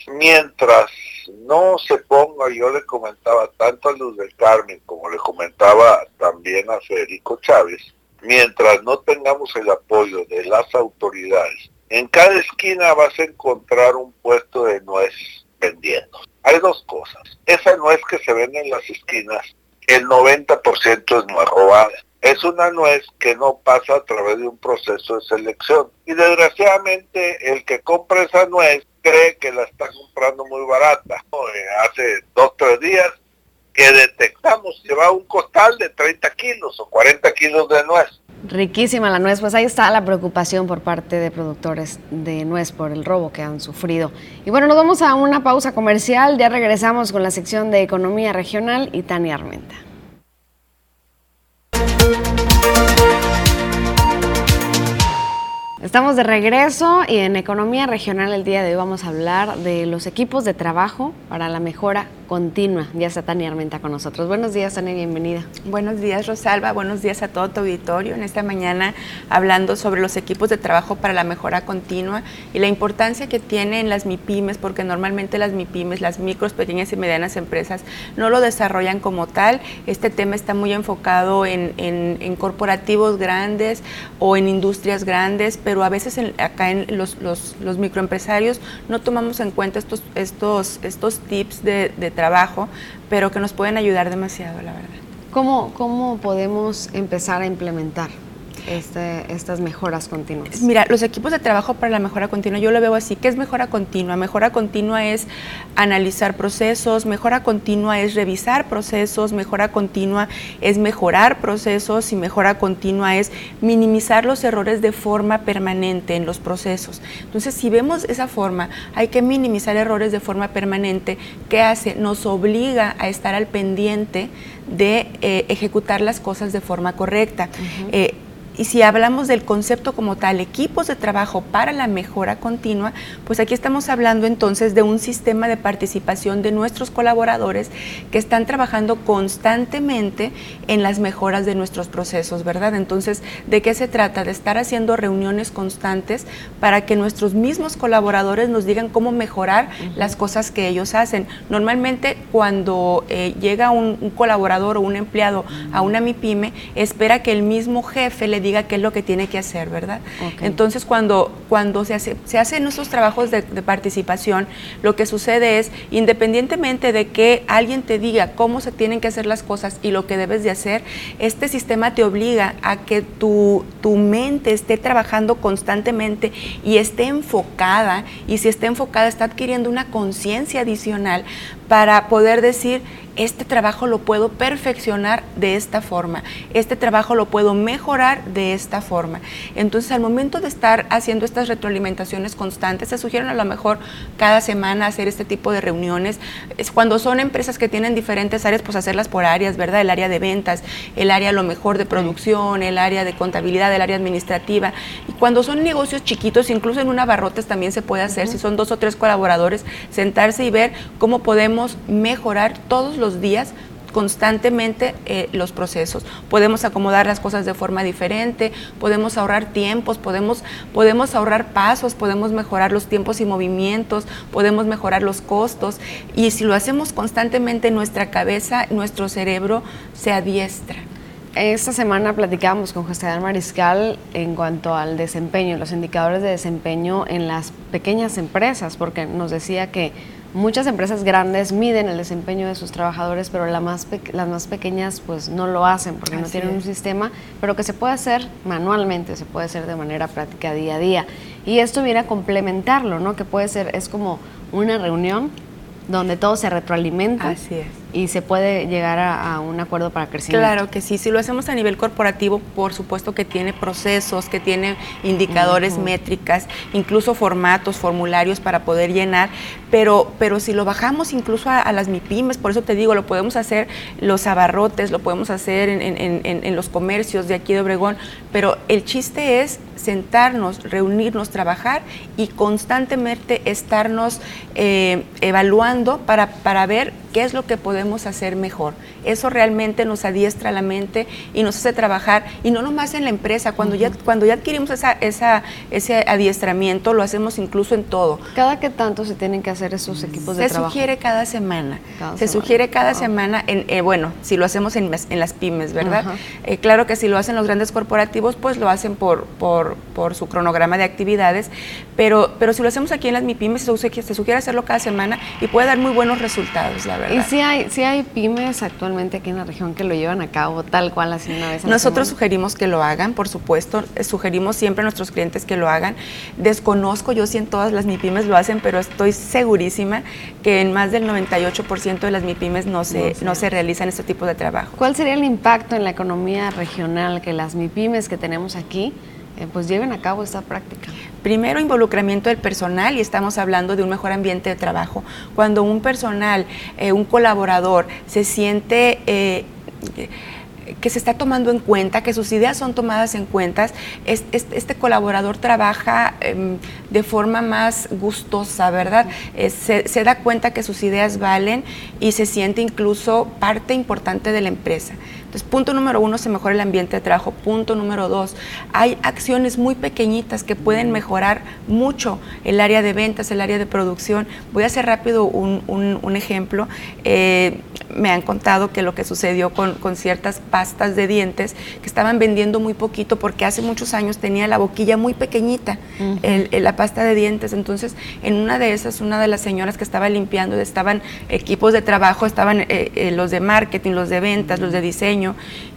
Mientras no se ponga, yo le comentaba tanto a Luz del Carmen como le comentaba también a Federico Chávez, mientras no tengamos el apoyo de las autoridades, en cada esquina vas a encontrar un puesto de nuez vendiendo. Hay dos cosas. Esa nuez que se vende en las esquinas, el 90% es nuez robada. Es una nuez que no pasa a través de un proceso de selección. Y desgraciadamente el que compra esa nuez cree que la está comprando muy barata. Eh, hace dos, tres días que detectamos lleva un costal de 30 kilos o 40 kilos de nuez. Riquísima la nuez, pues ahí está la preocupación por parte de productores de nuez por el robo que han sufrido. Y bueno, nos vamos a una pausa comercial, ya regresamos con la sección de Economía Regional y Tania Armenta. Estamos de regreso y en Economía Regional el día de hoy vamos a hablar de los equipos de trabajo para la mejora continua. Ya está Tania Armenta con nosotros. Buenos días, Tania, bienvenida. Buenos días, Rosalba. Buenos días a todo tu auditorio. En esta mañana hablando sobre los equipos de trabajo para la mejora continua y la importancia que tienen las MIPIMES, porque normalmente las MIPIMES, las micros, pequeñas y medianas empresas, no lo desarrollan como tal. Este tema está muy enfocado en, corporativos grandes o en industrias grandes, pero a veces acá en los, los, microempresarios no tomamos en cuenta estos, estos, estos tips de, de trabajo, pero que nos pueden ayudar demasiado, la verdad. ¿Cómo, cómo podemos empezar a implementar? Este, estas mejoras continuas? Mira, los equipos de trabajo para la mejora continua, yo lo veo así. ¿Qué es mejora continua? Mejora continua es analizar procesos, mejora continua es revisar procesos, mejora continua es mejorar procesos y mejora continua es minimizar los errores de forma permanente en los procesos. Entonces, si vemos esa forma, hay que minimizar errores de forma permanente. ¿Qué hace? Nos obliga a estar al pendiente de eh, ejecutar las cosas de forma correcta. Y si hablamos del concepto como tal, equipos de trabajo para la mejora continua, pues aquí estamos hablando entonces de un sistema de participación de nuestros colaboradores que están trabajando constantemente en las mejoras de nuestros procesos, ¿verdad? Entonces, ¿de qué se trata? De estar haciendo reuniones constantes para que nuestros mismos colaboradores nos digan cómo mejorar las cosas que ellos hacen. Normalmente cuando eh, llega un, un, colaborador o un empleado a una MIPYME, espera que el mismo jefe le diga qué es lo que tiene que hacer, ¿verdad? Entonces, cuando, cuando se, hace, se hacen esos trabajos de, participación, lo que sucede es, independientemente de que alguien te diga cómo se tienen que hacer las cosas y lo que debes de hacer, este sistema te obliga a que tu, tu mente esté trabajando constantemente y esté enfocada, y si está enfocada, está adquiriendo una conciencia adicional para poder decir, este trabajo lo puedo perfeccionar de esta forma, este trabajo lo puedo mejorar de esta forma. Entonces, al momento de estar haciendo estas retroalimentaciones constantes, se sugieren a lo mejor cada semana hacer este tipo de reuniones. Es cuando son empresas que tienen diferentes áreas, pues hacerlas por áreas, ¿verdad? El área de ventas, el área a lo mejor de producción, el área de contabilidad, el área administrativa. Y cuando son negocios chiquitos, incluso en una barrotes también se puede hacer, si son dos o tres colaboradores, sentarse y ver cómo podemos mejorar todos los días constantemente eh, los procesos. Podemos acomodar las cosas de forma diferente, podemos ahorrar tiempos, podemos, podemos ahorrar pasos, podemos mejorar los tiempos y movimientos, podemos mejorar los costos. Y si lo hacemos constantemente, nuestra cabeza, nuestro cerebro se adiestra. Esta semana platicábamos con José Mariscal en cuanto al desempeño, los indicadores de desempeño en las pequeñas empresas, porque nos decía que Muchas empresas grandes miden el desempeño de sus trabajadores, pero las más, las más pequeñas pues no lo hacen porque no tienen un sistema, pero que se puede hacer manualmente, se puede hacer de manera práctica día a día. Y esto viene a complementarlo, ¿no? Que puede ser, es como una reunión donde todo se retroalimenta. Así es y se puede llegar a, un acuerdo para crecimiento. Claro que sí, si lo hacemos a nivel corporativo, por supuesto que tiene procesos, que tiene indicadores, métricas, incluso formatos, formularios para poder llenar, pero, pero si lo bajamos incluso a, las MIPIMES, por eso te digo, lo podemos hacer los abarrotes, lo podemos hacer en, los comercios de aquí de Obregón, pero el chiste es sentarnos, reunirnos, trabajar y constantemente estarnos eh, evaluando para, para ver qué es lo que podemos hacer mejor. Eso realmente nos adiestra la mente y nos hace trabajar, y no nomás en la empresa, cuando, ya, cuando ya adquirimos esa, esa, ese adiestramiento, lo hacemos incluso en todo. ¿Cada qué tanto se tienen que hacer esos equipos de trabajo? Se sugiere cada semana. se sugiere cada semana, en, eh, bueno, si lo hacemos en, en las pymes, ¿verdad? Eh, claro que si lo hacen los grandes corporativos, pues lo hacen por, por, por su cronograma de actividades, pero, pero si lo hacemos aquí en las MIPYMES, se, se sugiere hacerlo cada semana y puede dar muy buenos resultados, la verdad. Y si hay, si hay pymes actualmente aquí en la región que lo llevan a cabo tal cual así una vez. Nosotros sugerimos que lo hagan, por supuesto, eh, sugerimos siempre a nuestros clientes que lo hagan. Desconozco yo si en todas las MIPIMES lo hacen, pero estoy segurísima que en más del 98% de las MIPIMES no se, no, se realizan este tipo de trabajo. ¿Cuál sería el impacto en la economía regional que las MIPIMES que tenemos aquí eh, pues lleven a cabo esta práctica? Primero, involucramiento del personal y estamos hablando de un mejor ambiente de trabajo. Cuando un personal, eh, un colaborador se siente... Eh, que se está tomando en cuenta, que sus ideas son tomadas en cuenta, este, colaborador trabaja em, de forma más gustosa, ¿verdad? Se, se, da cuenta que sus ideas valen y se siente incluso parte importante de la empresa punto número uno, se mejora el ambiente de trabajo. Punto número dos, hay acciones muy pequeñitas que pueden mejorar mucho el área de ventas, el área de producción. Voy a hacer rápido un, ejemplo. Eh, me han contado que lo que sucedió con, ciertas pastas de dientes que estaban vendiendo muy poquito porque hace muchos años tenía la boquilla muy pequeñita, la pasta de dientes. Entonces, en una de esas, una de las señoras que estaba limpiando, estaban equipos de trabajo, estaban eh, eh, los de marketing, los de ventas, los de diseño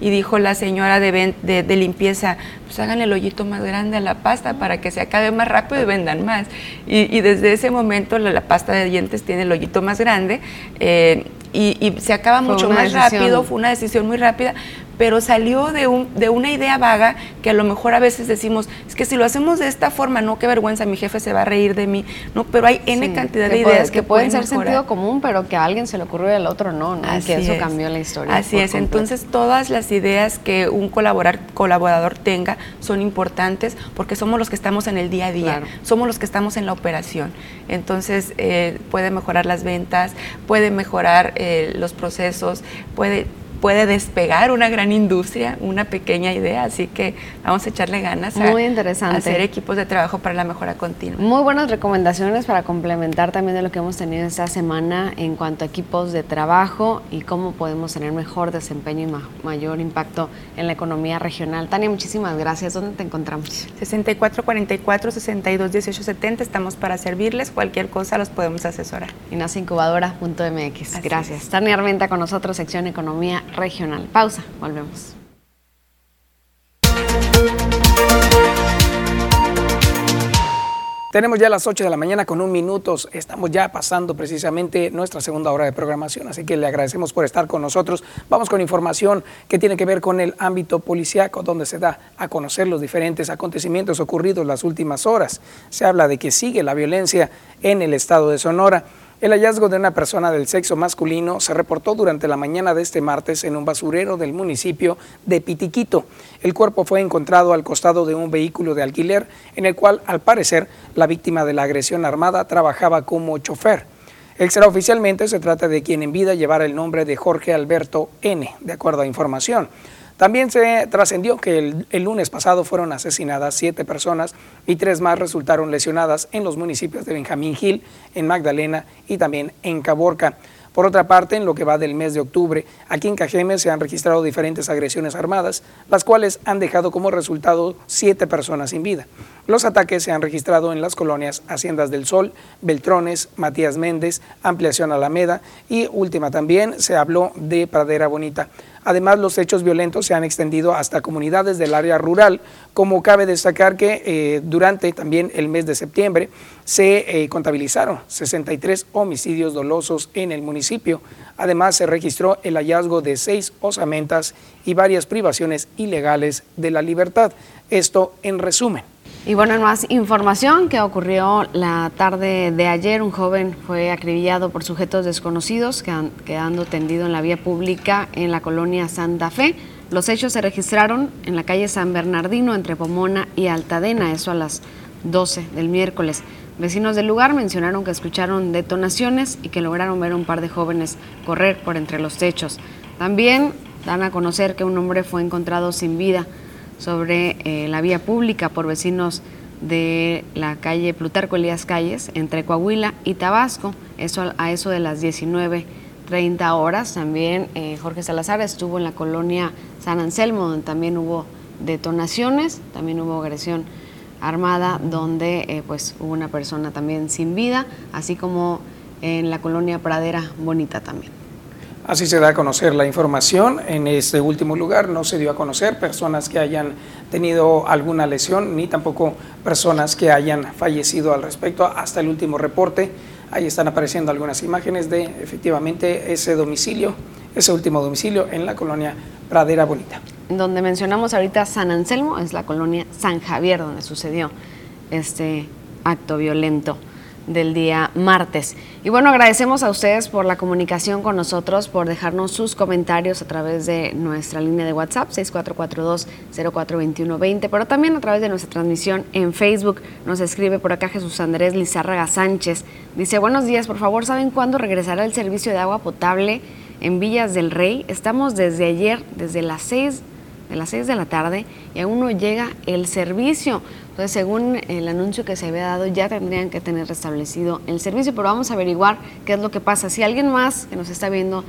y dijo la señora de, de, limpieza, pues hagan el hoyito más grande a la pasta para que se acabe más rápido y vendan más. Y, desde ese momento la, pasta de dientes tiene el hoyito más grande. Eh, y, se acaba mucho más rápido, fue una decisión muy rápida, pero salió de, un, de una idea vaga que a lo mejor a veces decimos, es que si lo hacemos de esta forma, no, qué vergüenza, mi jefe se va a reír de mí, no, pero hay N cantidad de ideas que, pueden, ser sentido común, pero que a alguien se le ocurrió y al otro no, ¿no? que eso cambió la historia. Así es, entonces todas las ideas que un colaborar, colaborador tenga son importantes porque somos los que estamos en el día a día, somos los que estamos en la operación, entonces eh, puede mejorar las ventas, puede mejorar eh, los procesos, puede puede despegar una gran industria, una pequeña idea, así que vamos a echarle ganas a, Muy interesante. hacer equipos de trabajo para la mejora continua. Muy buenas recomendaciones para complementar también de lo que hemos tenido esta semana en cuanto a equipos de trabajo y cómo podemos tener mejor desempeño y mayor impacto en la economía regional. Tania, muchísimas gracias. ¿Dónde te encontramos? 6444 62 18 70. Estamos para servirles. Cualquier cosa los podemos asesorar. Incubadora.mx. Gracias. Tania Armenta con nosotros, sección Economía regional. Pausa, volvemos. Tenemos ya las 8 de la mañana con un minuto. Estamos ya pasando precisamente nuestra segunda hora de programación, así que le agradecemos por estar con nosotros. Vamos con información que tiene que ver con el ámbito policiaco, donde se da a conocer los diferentes acontecimientos ocurridos las últimas horas. Se habla de que sigue la violencia en el estado de Sonora. El hallazgo de una persona del sexo masculino se reportó durante la mañana de este martes en un basurero del municipio de Pitiquito. El cuerpo fue encontrado al costado de un vehículo de alquiler en el cual, al parecer, la víctima de la agresión armada trabajaba como chofer. Extraoficialmente se trata de quien en vida llevara el nombre de Jorge Alberto N., de acuerdo a información. También se trascendió que el, lunes pasado fueron asesinadas siete personas y tres más resultaron lesionadas en los municipios de Benjamín Gil, en Magdalena y también en Caborca. Por otra parte, en lo que va del mes de octubre, aquí en Cajeme se han registrado diferentes agresiones armadas, las cuales han dejado como resultado siete personas sin vida. Los ataques se han registrado en las colonias Haciendas del Sol, Beltrones, Matías Méndez, Ampliación Alameda y última también se habló de Pradera Bonita. Además, los hechos violentos se han extendido hasta comunidades del área rural, como cabe destacar que eh, durante también el mes de septiembre se eh, contabilizaron 63 homicidios dolosos en el municipio. Además, se registró el hallazgo de seis osamentas y varias privaciones ilegales de la libertad. Esto en resumen. Y bueno, en más información que ocurrió la tarde de ayer, un joven fue acribillado por sujetos desconocidos quedando tendido en la vía pública en la colonia Santa Fe. Los hechos se registraron en la calle San Bernardino entre Pomona y Altadena, eso a las 12 del miércoles. Vecinos del lugar mencionaron que escucharon detonaciones y que lograron ver a un par de jóvenes correr por entre los techos. También dan a conocer que un hombre fue encontrado sin vida sobre eh, la vía pública por vecinos de la calle Plutarco Elías Calles, entre Coahuila y Tabasco, eso a eso de las 19.30 horas. También eh, Jorge Salazar estuvo en la colonia San Anselmo, donde también hubo detonaciones, también hubo agresión armada, donde eh, pues hubo una persona también sin vida, así como en la colonia Pradera Bonita también. Así se da a conocer la información. En este último lugar no se dio a conocer personas que hayan tenido alguna lesión, ni tampoco personas que hayan fallecido al respecto hasta el último reporte. Ahí están apareciendo algunas imágenes de efectivamente ese domicilio, ese último domicilio en la colonia Pradera Bonita. Donde mencionamos ahorita San Anselmo, es la colonia San Javier, donde sucedió este acto violento del día martes. Y bueno, agradecemos a ustedes por la comunicación con nosotros, por dejarnos sus comentarios a través de nuestra línea de WhatsApp 6442-042120, pero también a través de nuestra transmisión en Facebook. Nos escribe por acá Jesús Andrés Lizárraga Sánchez. Dice, buenos días, por favor, ¿saben cuándo regresará el servicio de agua potable en Villas del Rey? Estamos desde ayer, desde las 6 de las 6 de la tarde y aún no llega el servicio. Entonces, según el anuncio que se había dado, ya tendrían que tener restablecido el servicio, pero vamos a averiguar qué es lo que pasa. Si alguien más que nos está viendo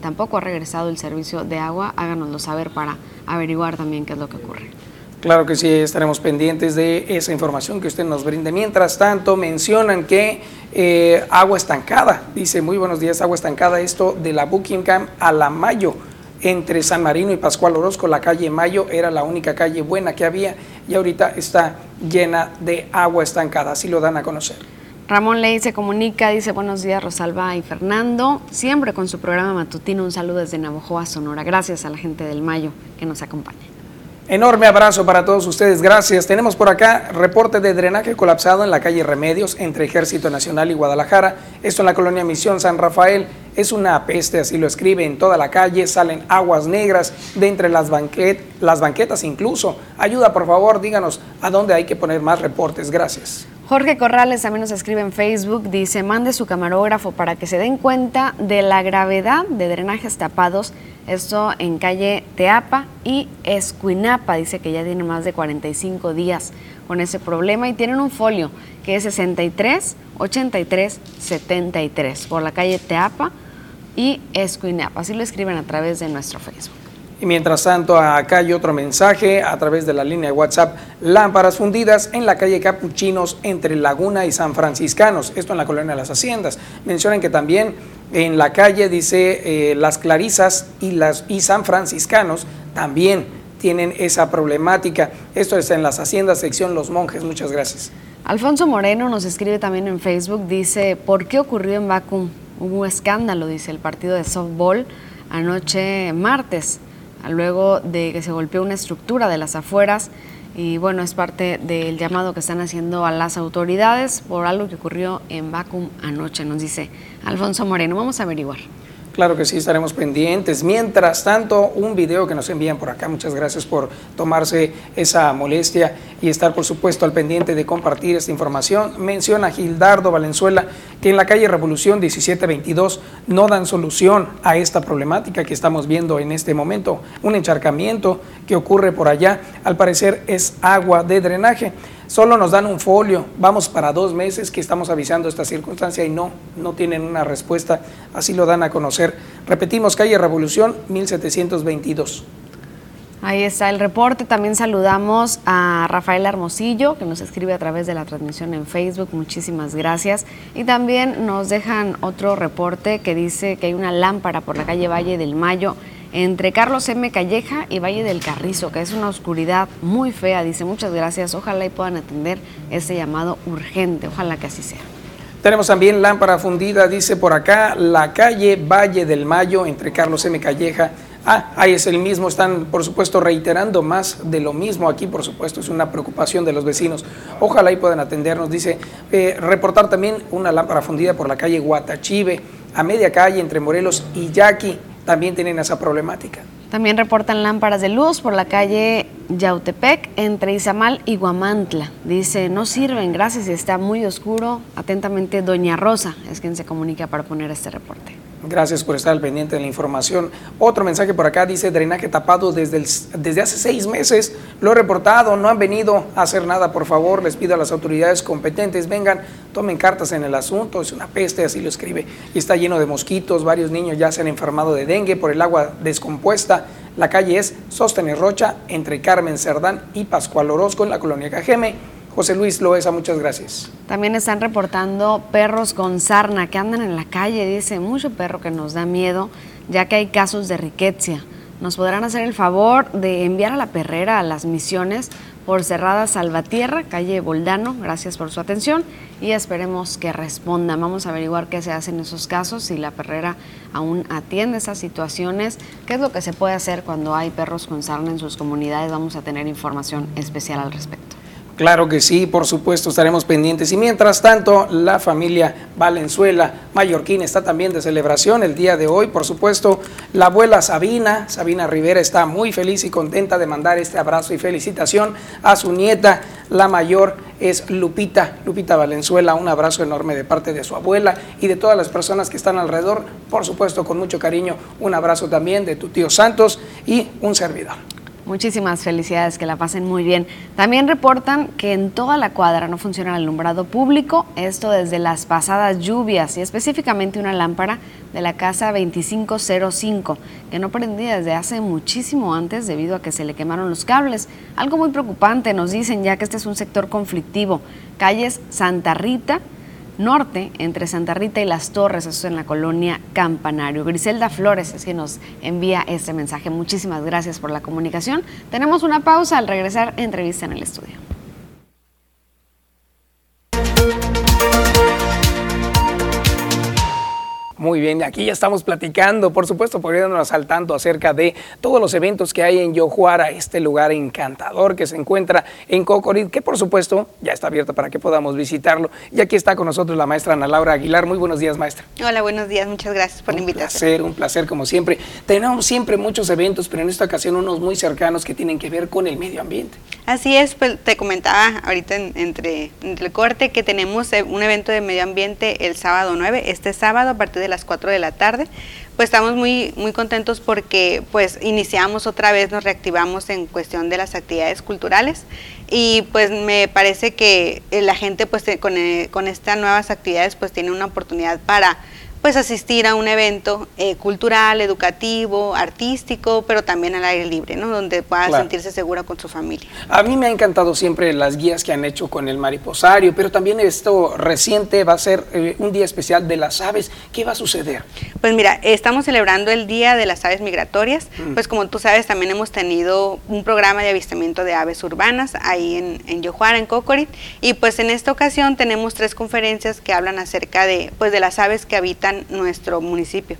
tampoco ha regresado el servicio de agua, háganoslo saber para averiguar también qué es lo que ocurre. Claro que sí, estaremos pendientes de esa información que usted nos brinde. Mientras tanto, mencionan que eh, agua estancada, dice muy buenos días, agua estancada, esto de la Buckingham a la Mayo entre San Marino y Pascual Orozco, la calle Mayo era la única calle buena que había y ahorita está llena de agua estancada, así lo dan a conocer. Ramón Ley se comunica, dice buenos días Rosalba y Fernando, siempre con su programa matutino, un saludo desde Navojoa, Sonora, gracias a la gente del Mayo que nos acompaña. Enorme abrazo para todos ustedes, gracias. Tenemos por acá reporte de drenaje colapsado en la calle Remedios entre Ejército Nacional y Guadalajara, esto en la colonia Misión San Rafael. Es una peste, así lo escribe, en toda la calle salen aguas negras de entre las, banquetas incluso. Ayuda, por favor, díganos a dónde hay que poner más reportes. Gracias. Jorge Corrales también nos escribe en Facebook, dice, mande su camarógrafo para que se den cuenta de la gravedad de drenajes tapados esto en calle Teapa y Escuinapa. Dice que ya tiene más de 45 días con ese problema y tienen un folio que es 63 83 73 por la calle Teapa y Escuinapa. Así lo escriben a través de nuestro Facebook. Y mientras tanto, acá hay otro mensaje a través de la línea de WhatsApp. Lámparas fundidas en la calle Capuchinos entre Laguna y San Franciscanos, esto en la colonia de las Haciendas. Mencionan que también en la calle, dice, eh, las Clarisas y, las, y San Franciscanos también tienen esa problemática. Esto es en las Haciendas, sección Los Monjes. Muchas gracias. Alfonso Moreno nos escribe también en Facebook, dice, ¿por qué ocurrió en Bakú? Hubo un escándalo, dice el partido de softball anoche martes, luego de que se golpeó una estructura de las afueras y bueno, es parte del llamado que están haciendo a las autoridades por algo que ocurrió en Bakú anoche, nos dice Alfonso Moreno. Vamos a averiguar. Claro que sí, estaremos pendientes. Mientras tanto, un video que nos envían por acá, muchas gracias por tomarse esa molestia y estar, por supuesto, al pendiente de compartir esta información. Menciona Gildardo Valenzuela que en la calle Revolución 1722 no dan solución a esta problemática que estamos viendo en este momento. Un encharcamiento que ocurre por allá, al parecer es agua de drenaje solo nos dan un folio, vamos para dos meses que estamos avisando esta circunstancia y no, no tienen una respuesta, así lo dan a conocer. Repetimos, calle Revolución 1722. Ahí está el reporte. También saludamos a Rafael Hermosillo, que nos escribe a través de la transmisión en Facebook. Muchísimas gracias. Y también nos dejan otro reporte que dice que hay una lámpara por la calle Valle del Mayo entre Carlos M. Calleja y Valle del Carrizo, que es una oscuridad muy fea. Dice, muchas gracias, ojalá y puedan atender ese llamado urgente, ojalá que así sea. Tenemos también lámpara fundida, dice por acá, la calle Valle del Mayo, entre Carlos M. Calleja. Ah, ahí es el mismo, están por supuesto reiterando más de lo mismo aquí, por supuesto, es una preocupación de los vecinos. Ojalá y puedan atendernos, dice, eh, reportar también una lámpara fundida por la calle Guatachive, a media calle entre Morelos y Yaqui también tienen esa problemática. También reportan lámparas de luz por la calle Yautepec entre Izamal y Guamantla. Dice, no sirven, gracias está muy oscuro. Atentamente, Doña Rosa es quien se comunica para poner este reporte. Gracias por estar al pendiente de la información. Otro mensaje por acá dice drenaje tapado desde, desde hace seis meses. Lo he reportado, no han venido a hacer nada. Por favor, les pido a las autoridades competentes, vengan, tomen cartas en el asunto. Es una peste, así lo escribe. Y está lleno de mosquitos. Varios niños ya se han enfermado de dengue por el agua descompuesta. La calle es Sóstenes Rocha, entre Carmen Cerdán y Pascual Orozco, en la colonia Cajeme. José Luis Loesa, muchas gracias. También están reportando perros con sarna que andan en la calle, dice, mucho perro que nos da miedo, ya que hay casos de riqueza. ¿Nos podrán hacer el favor de enviar a la perrera a las misiones por Cerrada Salvatierra, calle Boldano? Gracias por su atención y esperemos que respondan. Vamos a averiguar qué se hace en esos casos, si la perrera aún atiende esas situaciones, qué es lo que se puede hacer cuando hay perros con sarna en sus comunidades. Vamos a tener información especial al respecto. Claro que sí, por supuesto, estaremos pendientes. Y mientras tanto, la familia Valenzuela Mallorquín está también de celebración el día de hoy. Por supuesto, la abuela Sabina, Sabina Rivera, está muy feliz y contenta de mandar este abrazo y felicitación a su nieta. La mayor es Lupita, Lupita Valenzuela. Un abrazo enorme de parte de su abuela y de todas las personas que están alrededor. Por supuesto, con mucho cariño, un abrazo también de tu tío Santos y un servidor. Muchísimas felicidades, que la pasen muy bien. También reportan que en toda la cuadra no funciona el alumbrado público, esto desde las pasadas lluvias y específicamente una lámpara de la casa 2505 que no prendía desde hace muchísimo antes debido a que se le quemaron los cables. Algo muy preocupante nos dicen ya que este es un sector conflictivo. Calles Santa Rita, norte, entre Santa Rita y Las Torres, eso es en la colonia Campanario. Griselda Flores es quien nos envía este mensaje. Muchísimas gracias por la comunicación. Tenemos una pausa al regresar, entrevista en el estudio. Muy bien, aquí ya estamos platicando, por supuesto, poniéndonos al tanto acerca de todos los eventos que hay en Yojuara, este lugar encantador que se encuentra en Cocorit, que por supuesto ya está abierto para que podamos visitarlo. Y aquí está con nosotros la maestra Ana Laura Aguilar. Muy buenos días, maestra. Hola, buenos días, muchas gracias por la invitación. Un placer, un placer como siempre. Tenemos siempre muchos eventos, pero en esta ocasión unos muy cercanos que tienen que ver con el medio ambiente. Así es, pues te comentaba ahorita entre, entre el corte que tenemos eh, un evento de medio ambiente el sábado 9, este sábado a partir de las 4 de la tarde. Pues estamos muy, muy contentos porque pues iniciamos otra vez, nos reactivamos en cuestión de las actividades culturales y pues me parece que la gente pues con, eh, con estas nuevas actividades pues tiene una oportunidad para pues asistir a un evento eh, cultural, educativo, artístico, pero también al aire libre, ¿no? Donde pueda sentirse segura con su familia. A mí me ha encantado siempre las guías que han hecho con el mariposario, pero también esto reciente va a ser eh, un día especial de las aves. ¿Qué va a suceder? Pues mira, estamos celebrando el Día de las Aves Migratorias, mm. pues como tú sabes también hemos tenido un programa de avistamiento de aves urbanas ahí en, en Yojuara, en Cocorit, y pues en esta ocasión tenemos tres conferencias que hablan acerca de, pues, de las aves que habitan nuestro municipio.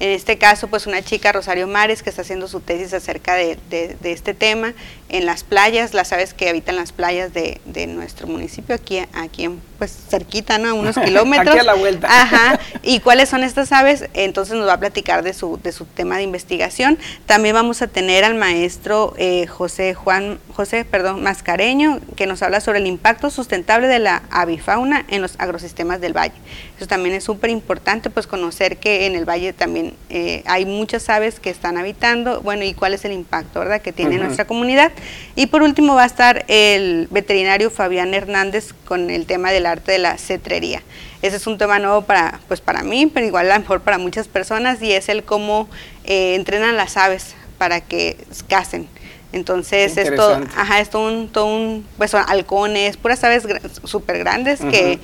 En este caso, pues una chica, Rosario Mares, que está haciendo su tesis acerca de, este tema en las playas, las aves que habitan las playas de, nuestro municipio, aquí, aquí en, pues cerquita, ¿no? A unos kilómetros. aquí a la vuelta. Ajá. ¿Y cuáles son estas aves? Entonces nos va a platicar de su, de su tema de investigación. También vamos a tener al maestro eh, José Juan, José, perdón, Mascareño, que nos habla sobre el impacto sustentable de la avifauna en los agrosistemas del valle. Eso también es súper importante, pues conocer que en el valle también eh, hay muchas aves que están habitando, bueno, y cuál es el impacto, ¿verdad?, que tiene nuestra comunidad. Y por último va a estar el veterinario Fabián Hernández con el tema del arte de la cetrería. Ese es un tema nuevo para, pues para mí, pero igual a lo mejor para muchas personas, y es el cómo eh, entrenan las aves para que casen. Entonces es todo, ajá, es todo un, todo un, pues son halcones, puras aves súper grandes que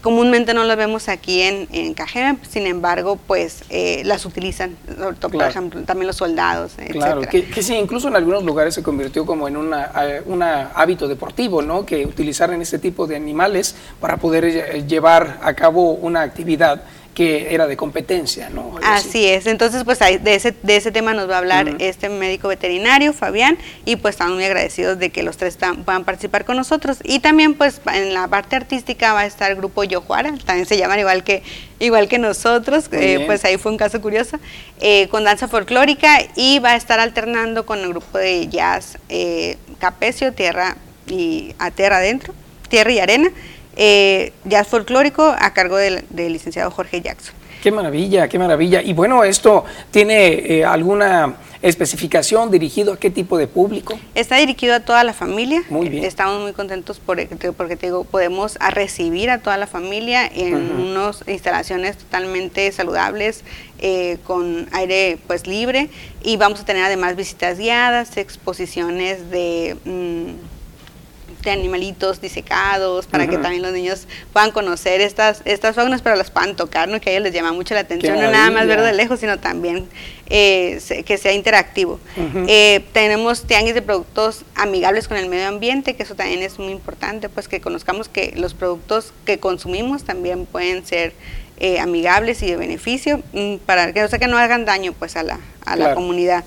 comúnmente no las vemos aquí en, en Cajeme, sin embargo, pues eh, las utilizan, por ejemplo, también los soldados, Claro, que, sí, incluso en algunos lugares se convirtió como en una, un hábito deportivo, ¿no? Que utilizaran este tipo de animales para poder llevar a cabo una actividad que era de competencia, ¿no? así. es, entonces pues de ese, de ese tema nos va a hablar este médico veterinario, Fabián, y pues estamos muy agradecidos de que los tres puedan participar con nosotros. Y también pues en la parte artística va a estar el grupo Yojuara, también se llaman igual que, igual que nosotros, eh, pues ahí fue un caso curioso, eh, con danza folclórica y va a estar alternando con el grupo de jazz eh, Capecio, Tierra y a Tierra Adentro, Tierra y Arena eh, jazz folclórico a cargo del, licenciado Jorge Jackson. Qué maravilla, qué maravilla. Y bueno, ¿esto tiene eh, alguna especificación dirigido a qué tipo de público? Está dirigido a toda la familia. Muy bien. Estamos muy contentos por, porque te digo, podemos a recibir a toda la familia en unas instalaciones totalmente saludables, eh, con aire pues libre y vamos a tener además visitas guiadas, exposiciones de... Mm, de animalitos disecados para que también los niños puedan conocer estas, estas faunas, pero las puedan tocar, ¿no? que a ellos les llama mucho la atención, no nada más ver de lejos, sino también eh, que sea interactivo. Eh, tenemos tianguis de productos amigables con el medio ambiente, que eso también es muy importante, pues que conozcamos que los productos que consumimos también pueden ser eh, amigables y de beneficio, mm, para que, o sea, que no hagan daño pues a la, a la comunidad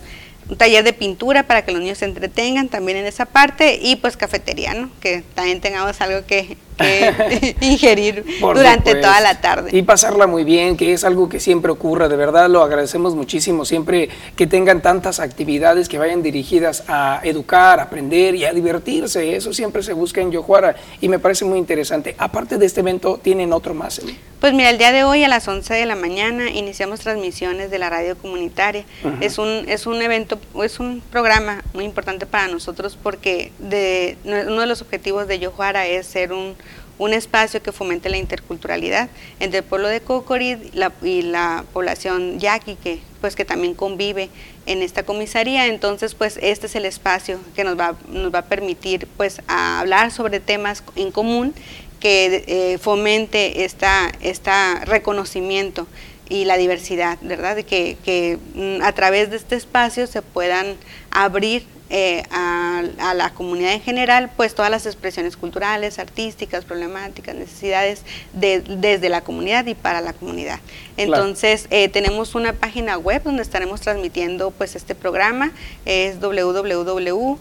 un taller de pintura para que los niños se entretengan también en esa parte y pues cafetería, ¿no? Que también tengamos algo que, ingerir durante toda la tarde. Y pasarla muy bien, que es algo que siempre ocurre, de verdad lo agradecemos muchísimo, siempre que tengan tantas actividades que vayan dirigidas a educar, aprender y a divertirse, eso siempre se busca en Yojuara y me parece muy interesante. Aparte de este evento, ¿tienen otro más? Pues mira, el día de hoy a las 11 de la mañana iniciamos transmisiones de la radio comunitaria. Es un es un evento, es un programa muy importante para nosotros porque de, uno de los objetivos de Yojuara es ser un un espacio que fomente la interculturalidad entre el pueblo de Cocorid y la población yaqui, que, pues, que también convive en esta comisaría. Entonces, pues este es el espacio que nos va, nos va a permitir pues, hablar sobre temas en común que eh, fomente esta, esta reconocimiento y la diversidad, ¿verdad? Que, que mm, a través de este espacio se puedan abrir eh, a, la comunidad en general, pues todas las expresiones culturales, artísticas, problemáticas, necesidades desde la comunidad y para la comunidad. Entonces, eh, tenemos una página web donde estaremos transmitiendo pues este programa, es www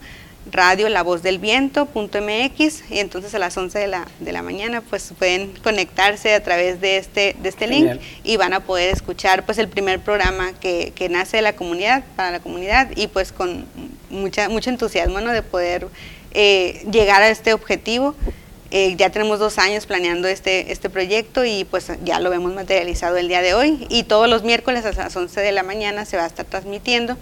radio La Voz del Viento.mx y entonces a las 11 de la, de la mañana pues pueden conectarse a través de este, de este link y van a poder escuchar pues el primer programa que, que, nace de la comunidad, para la comunidad y pues con mucha, mucho entusiasmo ¿no? de poder eh, llegar a este objetivo. Eh, ya tenemos dos años planeando este, este proyecto y pues ya lo vemos materializado el día de hoy y todos los miércoles a las 11 de la mañana se va a estar transmitiendo.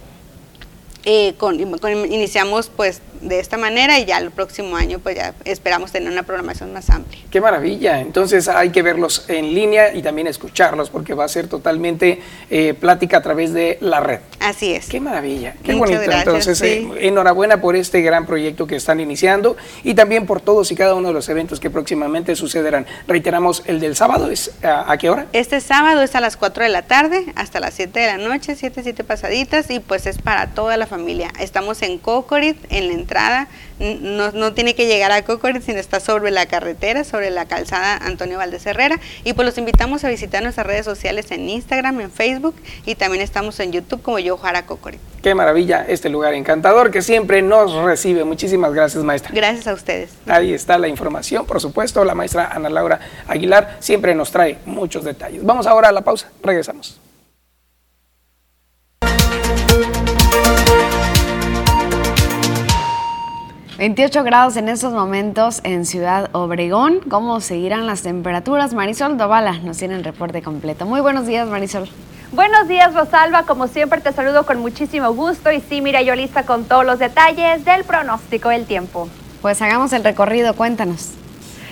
Eh, con, iniciamos pues de esta manera y ya el próximo año pues ya esperamos tener una programación más amplia. Qué maravilla, entonces hay que verlos en línea y también escucharlos porque va a ser totalmente eh, plática a través de la red. Así es. Qué maravilla, qué bonito. entonces, eh, enhorabuena por este gran proyecto que están iniciando y también por todos y cada uno de los eventos que próximamente sucederán. Reiteramos, el del sábado es a, qué hora? Este sábado es a las 4 de la tarde hasta las 7 de la noche, 7, 7 pasaditas y pues es para toda la familia. Estamos en Cocorit, en la entrada, no, no tiene que llegar a Cocorit, sino está sobre la carretera, sobre la calzada Antonio Valdés Herrera y pues los invitamos a visitar nuestras redes sociales en Instagram, en Facebook y también estamos en YouTube como Yo Jara Cocorit. Qué maravilla este lugar encantador que siempre nos recibe. Muchísimas gracias, maestra. Gracias a ustedes. Ahí está la información, por supuesto. La maestra Ana Laura Aguilar siempre nos trae muchos detalles. Vamos ahora a la pausa. Regresamos. 28 grados en estos momentos en Ciudad Obregón. ¿Cómo seguirán las temperaturas? Marisol Dovala nos tiene el reporte completo. Muy buenos días, Marisol. Buenos días, Rosalba. Como siempre, te saludo con muchísimo gusto. Y sí, mira, yo lista con todos los detalles del pronóstico del tiempo. Pues hagamos el recorrido, cuéntanos.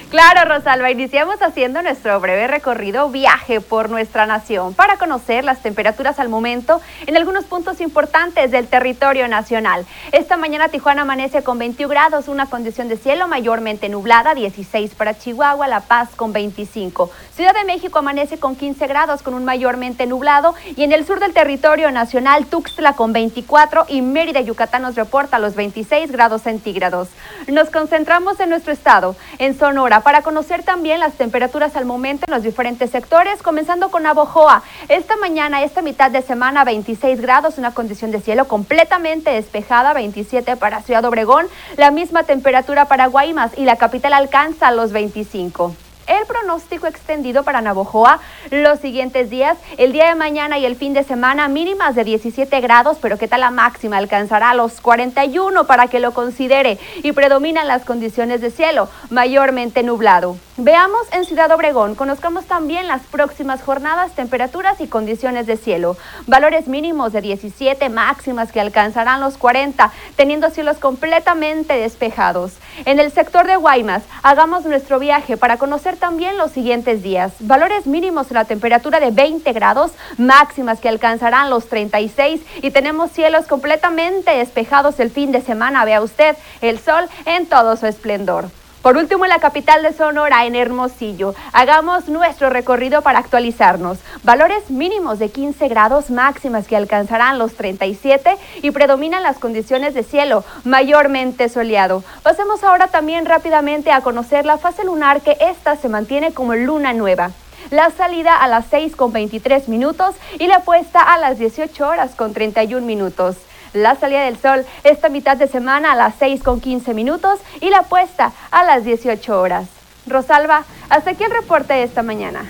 Claro, Rosalba, iniciamos haciendo nuestro breve recorrido viaje por nuestra nación para conocer las temperaturas al momento en algunos puntos importantes del territorio nacional. Esta mañana Tijuana amanece con 21 grados, una condición de cielo mayormente nublada, 16 para Chihuahua, La Paz con 25. Ciudad de México amanece con 15 grados con un mayormente nublado y en el sur del territorio nacional Tuxtla con 24 y Mérida, Yucatán nos reporta los 26 grados centígrados. Nos concentramos en nuestro estado, en Sonora para conocer también las temperaturas al momento en los diferentes sectores, comenzando con Abojoa. Esta mañana, esta mitad de semana, 26 grados, una condición de cielo completamente despejada, 27 para Ciudad Obregón, la misma temperatura para Guaymas y la capital alcanza los 25 el pronóstico extendido para Navojoa los siguientes días, el día de mañana y el fin de semana, mínimas de 17 grados, pero ¿qué tal la máxima? Alcanzará los 41 para que lo considere y predominan las condiciones de cielo, mayormente nublado. Veamos en Ciudad Obregón, conozcamos también las próximas jornadas, temperaturas y condiciones de cielo. Valores mínimos de 17, máximas que alcanzarán los 40, teniendo cielos completamente despejados. En el sector de Guaymas, hagamos nuestro viaje para conocer también los siguientes días. Valores mínimos en la temperatura de 20 grados, máximas que alcanzarán los 36 y tenemos cielos completamente despejados el fin de semana. Vea usted el sol en todo su esplendor. Por último, en la capital de Sonora, en Hermosillo, hagamos nuestro recorrido para actualizarnos. Valores mínimos de 15 grados máximas que alcanzarán los 37 y predominan las condiciones de cielo mayormente soleado. Pasemos ahora también rápidamente a conocer la fase lunar que esta se mantiene como luna nueva la salida a las 6 con 23 minutos y la puesta a las 18 horas con 31 minutos la salida del sol esta mitad de semana a las 6 con 15 minutos y la puesta a las 18 horas. Rosalba, hasta aquí el reporte de esta mañana.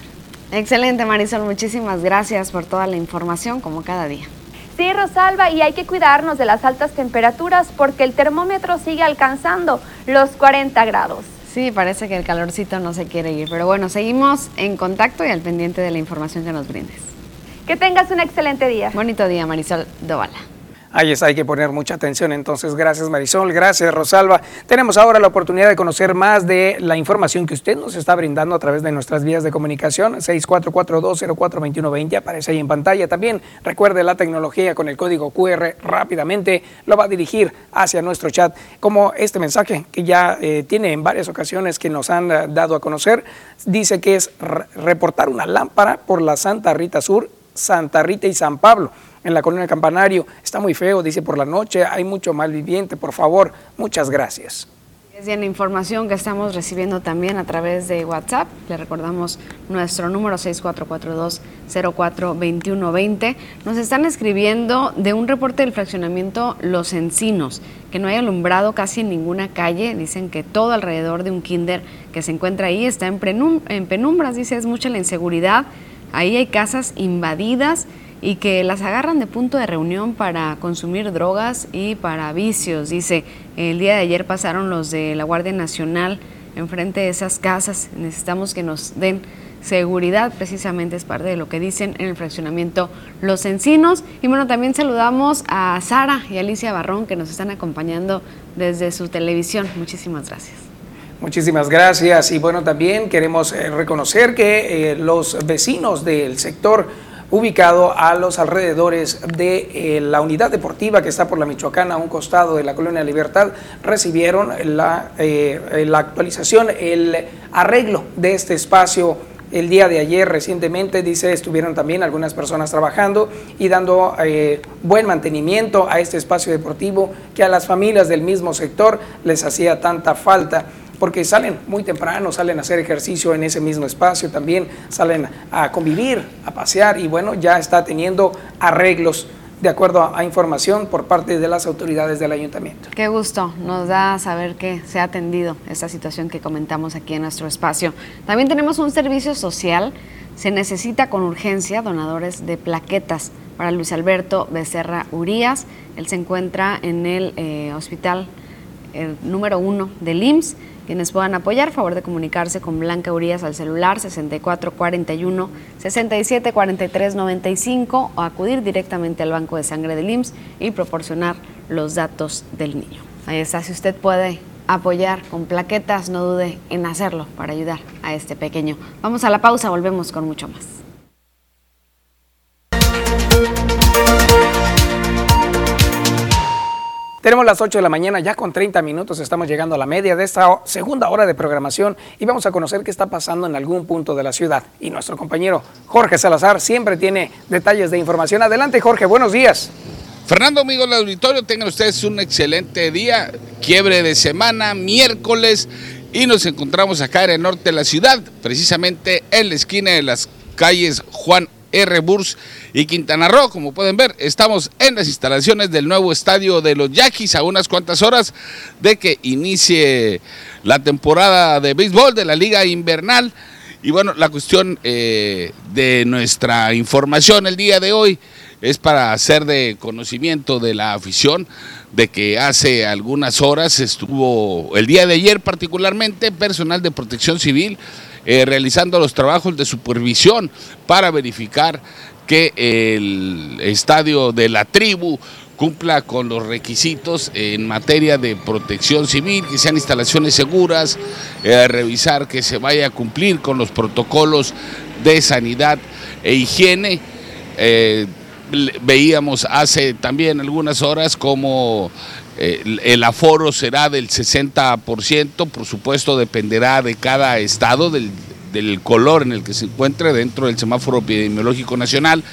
Excelente Marisol, muchísimas gracias por toda la información como cada día. Sí, Rosalba, y hay que cuidarnos de las altas temperaturas porque el termómetro sigue alcanzando los 40 grados. Sí, parece que el calorcito no se quiere ir, pero bueno, seguimos en contacto y al pendiente de la información que nos brindes. Que tengas un excelente día. Bonito día, Marisol Dovala. Ahí está, hay que poner mucha atención. Entonces, gracias Marisol, gracias Rosalba. Tenemos ahora la oportunidad de conocer más de la información que usted nos está brindando a través de nuestras vías de comunicación. 6442042120 aparece ahí en pantalla. También recuerde la tecnología con el código QR rápidamente lo va a dirigir hacia nuestro chat. Como este mensaje que ya eh, tiene en varias ocasiones que nos han eh, dado a conocer, dice que es reportar una lámpara por la Santa Rita Sur, Santa Rita y San Pablo en la colonia Campanario. Está muy feo, dice por la noche, hay mucho mal viviente, por favor, muchas gracias. Es bien la información que estamos recibiendo también a través de WhatsApp. Le recordamos nuestro número 6442042120. Nos están escribiendo de un reporte del fraccionamiento Los Encinos, que no hay alumbrado casi en ninguna calle. Dicen que todo alrededor de un kinder que se encuentra ahí está en, en penumbras. Dice, es mucha la inseguridad. Ahí hay casas invadidas y que las agarran de punto de reunión para consumir drogas y para vicios. Dice, el día de ayer pasaron los de la Guardia Nacional enfrente de esas casas. Necesitamos que nos den seguridad, precisamente es parte de lo que dicen en el fraccionamiento Los Encinos. Y bueno, también saludamos a Sara y Alicia Barrón que nos están acompañando desde su televisión. Muchísimas gracias. Muchísimas gracias y bueno, también queremos eh, reconocer que eh, los vecinos del sector ubicado a los alrededores de eh, la unidad deportiva que está por la Michoacana, a un costado de la Colonia Libertad, recibieron la, la actualización, el arreglo de este espacio el día de ayer recientemente, dice, estuvieron también algunas personas trabajando y dando buen mantenimiento a este espacio deportivo que a las familias del mismo sector les hacía tanta falta porque salen muy temprano, salen a hacer ejercicio en ese mismo espacio, también salen a convivir, a pasear y bueno, ya está teniendo arreglos de acuerdo a, información por parte de las autoridades del ayuntamiento. Qué gusto, nos da saber que se ha atendido esta situación que comentamos aquí en nuestro espacio. También tenemos un servicio social, se necesita con urgencia donadores de plaquetas para Luis Alberto Becerra Urías, él se encuentra en el eh, hospital número uno del IMSS quienes puedan apoyar, favor de comunicarse con Blanca Urias al celular 6441 674395 o acudir directamente al Banco de Sangre del IMSS y proporcionar los datos del niño. Ahí está, si usted puede apoyar con plaquetas, no dude en hacerlo para ayudar a este pequeño. Vamos a la pausa, volvemos con mucho más. Tenemos las 8 de la mañana, ya con 30 minutos estamos llegando a la media de esta segunda hora de programación y vamos a conocer qué está pasando en algún punto de la ciudad. Y nuestro compañero Jorge Salazar siempre tiene detalles de información. Adelante Jorge, buenos días. Fernando, amigos del auditorio, tengan ustedes un excelente día, quiebre de semana, miércoles, y nos encontramos acá en el norte de la ciudad, precisamente en la esquina de las calles Juan R. Burs y Quintana Roo. Como pueden ver, estamos en las instalaciones del nuevo estadio de los Yaquis a unas cuantas horas de que inicie la temporada de béisbol de la Liga Invernal. Y bueno, la cuestión eh, de nuestra información el día de hoy es para hacer de conocimiento de la afición de que hace algunas horas estuvo, el día de ayer particularmente, personal de protección civil eh, realizando los trabajos de supervisión para verificar que el estadio de la tribu cumpla con los requisitos en materia de protección civil, que sean instalaciones seguras, eh, revisar que se vaya a cumplir con los protocolos de sanidad e higiene. Eh, veíamos hace también algunas horas como el aforo será del 60%, por supuesto dependerá de cada estado, del, del color en el que se encuentre dentro del semáforo epidemiológico nacional.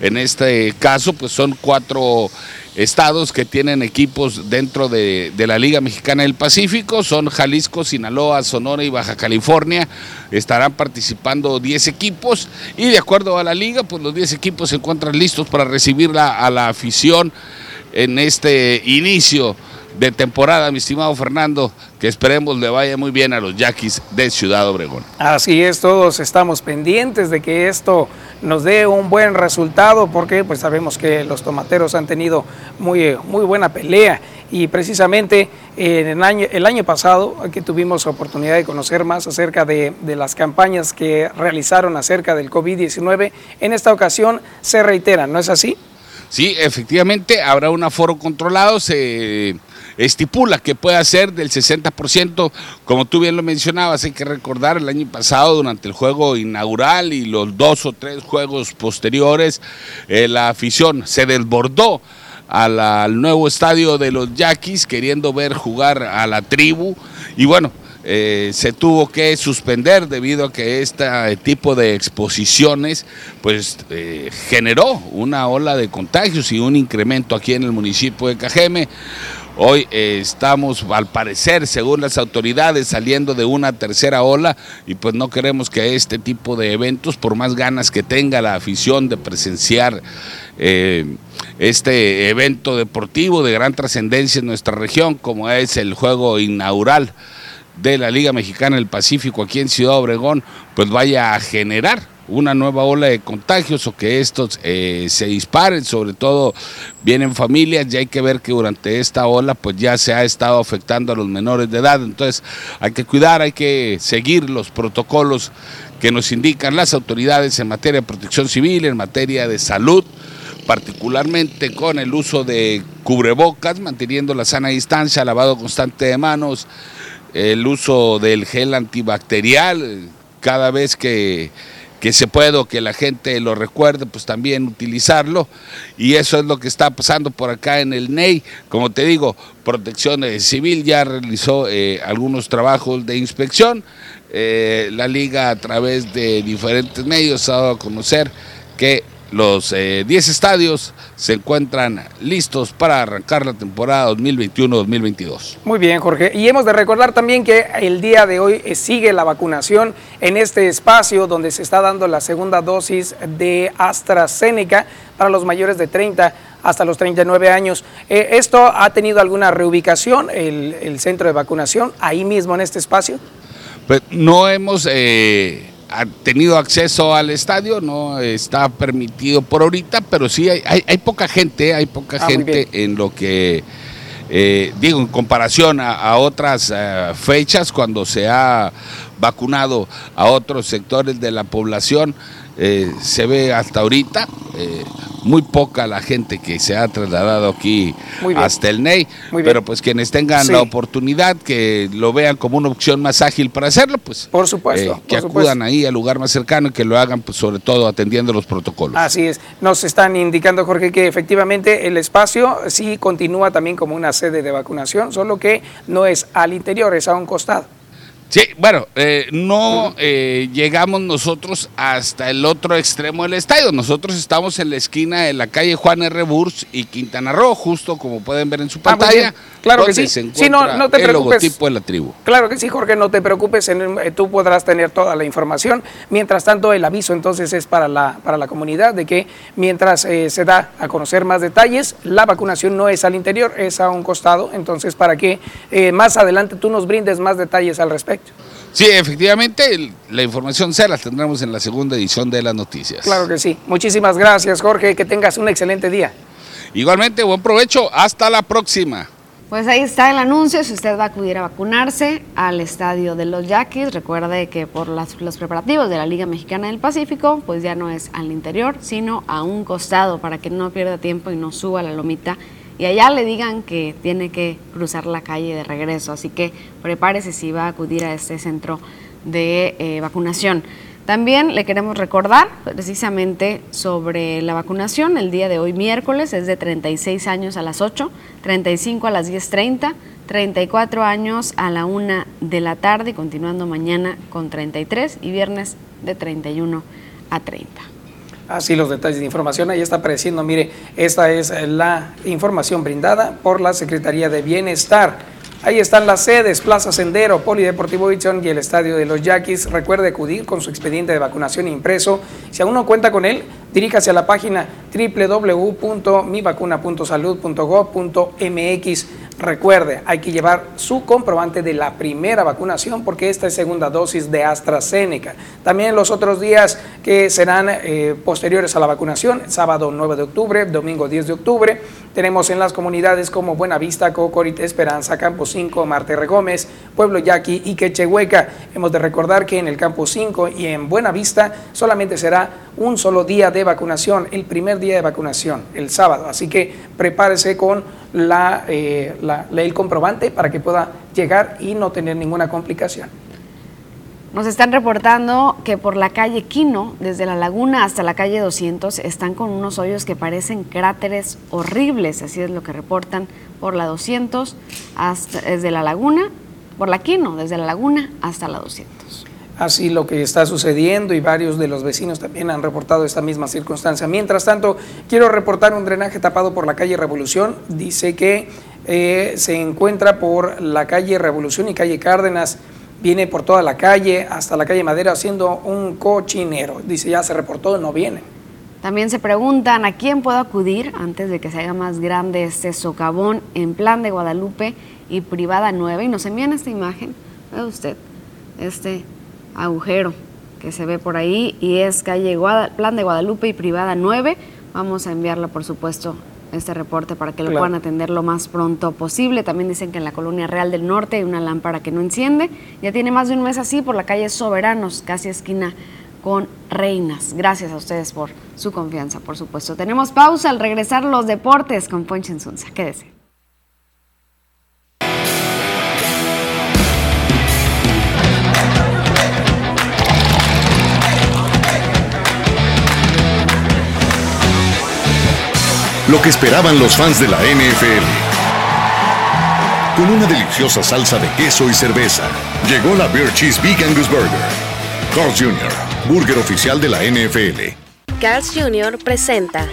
En este caso, pues son cuatro estados que tienen equipos dentro de, la Liga Mexicana del Pacífico, son Jalisco, Sinaloa, Sonora y Baja California. Estarán participando 10 equipos y de acuerdo a la liga, pues los 10 equipos se encuentran listos para recibir a la afición en este inicio de temporada, mi estimado Fernando, que esperemos le vaya muy bien a los Yaquis de Ciudad Obregón. Así es, todos estamos pendientes de que esto nos dé un buen resultado, porque pues sabemos que los tomateros han tenido muy, muy buena pelea y precisamente en el año, el año pasado que tuvimos oportunidad de conocer más acerca de, de las campañas que realizaron acerca del COVID-19, en esta ocasión se reiteran, ¿no es así? Sí, efectivamente, habrá un aforo controlado, se estipula que pueda ser del 60%, como tú bien lo mencionabas, hay que recordar el año pasado durante el juego inaugural y los dos o tres juegos posteriores, eh, la afición se desbordó al nuevo estadio de los Yaquis queriendo ver jugar a la tribu. Y bueno, eh, se tuvo que suspender debido a que este tipo de exposiciones pues eh, generó una ola de contagios y un incremento aquí en el municipio de Cajeme. Hoy eh, estamos, al parecer, según las autoridades, saliendo de una tercera ola y pues no queremos que este tipo de eventos, por más ganas que tenga la afición de presenciar este evento deportivo de gran trascendencia en nuestra región, como es el juego inaugural de la Liga Mexicana del Pacífico aquí en Ciudad Obregón, pues vaya a generar una nueva ola de contagios o que estos eh, se disparen, sobre todo vienen familias y hay que ver que durante esta ola pues ya se ha estado afectando a los menores de edad, entonces hay que cuidar, hay que seguir los protocolos que nos indican las autoridades en materia de protección civil, en materia de salud, particularmente con el uso de cubrebocas, manteniendo la sana distancia, lavado constante de manos, el uso del gel antibacterial, cada vez que, se puede o que la gente lo recuerde, pues también utilizarlo. Y eso es lo que está pasando por acá en el NEI. Como te digo, Protección Civil ya realizó eh, algunos trabajos de inspección. Eh, la liga a través de diferentes medios ha dado a conocer que los 10 eh, estadios se encuentran listos para arrancar la temporada 2021-2022. Muy bien, Jorge. Y hemos de recordar también que el día de hoy eh, sigue la vacunación en este espacio donde se está dando la segunda dosis de AstraZeneca para los mayores de 30 hasta los 39 años. Eh, ¿Esto ha tenido alguna reubicación, el, centro de vacunación, ahí mismo en este espacio? Pues no hemos ha tenido acceso al estadio, no está permitido por ahorita, pero sí hay, hay, poca gente, hay poca ah, gente en lo que, eh, digo, en comparación a, otras eh, fechas cuando se ha vacunado a otros sectores de la población, eh, se ve hasta ahorita muy poca la gente que se ha trasladado aquí hasta el NEI, pero pues quienes tengan la oportunidad, que lo vean como una opción más ágil para hacerlo, pues por supuesto, eh, que acudan ahí al lugar más cercano y que lo hagan pues sobre todo atendiendo los protocolos. Así es, nos están indicando Jorge que efectivamente el espacio sí continúa también como una sede de vacunación, solo que no es al interior, es a un costado. Sí, bueno, eh, no eh, llegamos nosotros hasta el otro extremo del estadio. Nosotros estamos en la esquina de la calle Juan R. Burs y Quintana Roo, justo como pueden ver en su ah, pantalla. claro que sí. sí no, no te el logotipo de la tribu. Claro que sí, Jorge, no te preocupes. Eh, tú podrás tener toda la información. Mientras tanto, el aviso entonces es para la, para la comunidad de que mientras se da a conocer más detalles, la vacunación no es al interior, es a un costado. Entonces, para que más adelante tú nos brindes más detalles al respecto. Sí, efectivamente, la información se la tendremos en la segunda edición de las noticias. Claro que sí. Muchísimas gracias, Jorge. Que tengas un excelente día. Igualmente, buen provecho. Hasta la próxima. Pues ahí está el anuncio, si usted va a acudir a vacunarse al estadio de los Yaquis, recuerde que por los preparativos de la Liga Mexicana del Pacífico, pues ya no es al interior, sino a un costado para que no pierda tiempo y no suba la lomita y allá le digan que tiene que cruzar la calle de regreso. Así que prepárese si va a acudir a este centro de eh, vacunación. También le queremos recordar precisamente sobre la vacunación. El día de hoy, miércoles, es de 36 años a las 8, 35 a las 10.30, 34 años a la 1 de la tarde, continuando mañana con 33 y viernes de 31 a 30. Así los detalles de información, ahí está apareciendo, mire, esta es la información brindada por la Secretaría de Bienestar. Ahí están las sedes, Plaza Sendero, Polideportivo Vichón y el Estadio de los Yaquis. Recuerde acudir con su expediente de vacunación impreso. Si aún no cuenta con él, diríjase a la página www.mivacuna.salud.gov.mx Recuerde, hay que llevar su comprobante de la primera vacunación porque esta es segunda dosis de AstraZeneca. También los otros días que serán eh, posteriores a la vacunación, sábado 9 de octubre, domingo 10 de octubre, tenemos en las comunidades como Buenavista, Cocorite, Esperanza, Campo 5, Marte Gómez, Pueblo Yaqui y Quechehueca. Hemos de recordar que en el Campo 5 y en Buenavista solamente será un solo día de vacunación, el primer día de vacunación, el sábado. Así que prepárese con la, eh, la, el comprobante para que pueda llegar y no tener ninguna complicación. Nos están reportando que por la calle Quino, desde la laguna hasta la calle 200, están con unos hoyos que parecen cráteres horribles, así es lo que reportan por la 200, hasta, desde la laguna, por la Quino, desde la laguna hasta la 200 así lo que está sucediendo y varios de los vecinos también han reportado esta misma circunstancia. Mientras tanto, quiero reportar un drenaje tapado por la calle Revolución. Dice que eh, se encuentra por la calle Revolución y calle Cárdenas. Viene por toda la calle hasta la calle Madera haciendo un cochinero. Dice ya se reportó, no viene. También se preguntan a quién puedo acudir antes de que se haga más grande este socavón en plan de Guadalupe y privada nueva. Y nos envían esta imagen, ve usted, este agujero que se ve por ahí y es calle Plan de Guadalupe y Privada 9. Vamos a enviarla, por supuesto, este reporte para que lo puedan atender lo más pronto posible. También dicen que en la colonia Real del Norte hay una lámpara que no enciende. Ya tiene más de un mes así por la calle Soberanos, casi esquina con Reinas. Gracias a ustedes por su confianza, por supuesto. Tenemos pausa al regresar los deportes con Poncho Insunza. Quédese. Lo que esperaban los fans de la NFL. Con una deliciosa salsa de queso y cerveza, llegó la Beer Cheese Big Angus Burger. Carl's Jr., burger oficial de la NFL. Carl's Jr. presenta.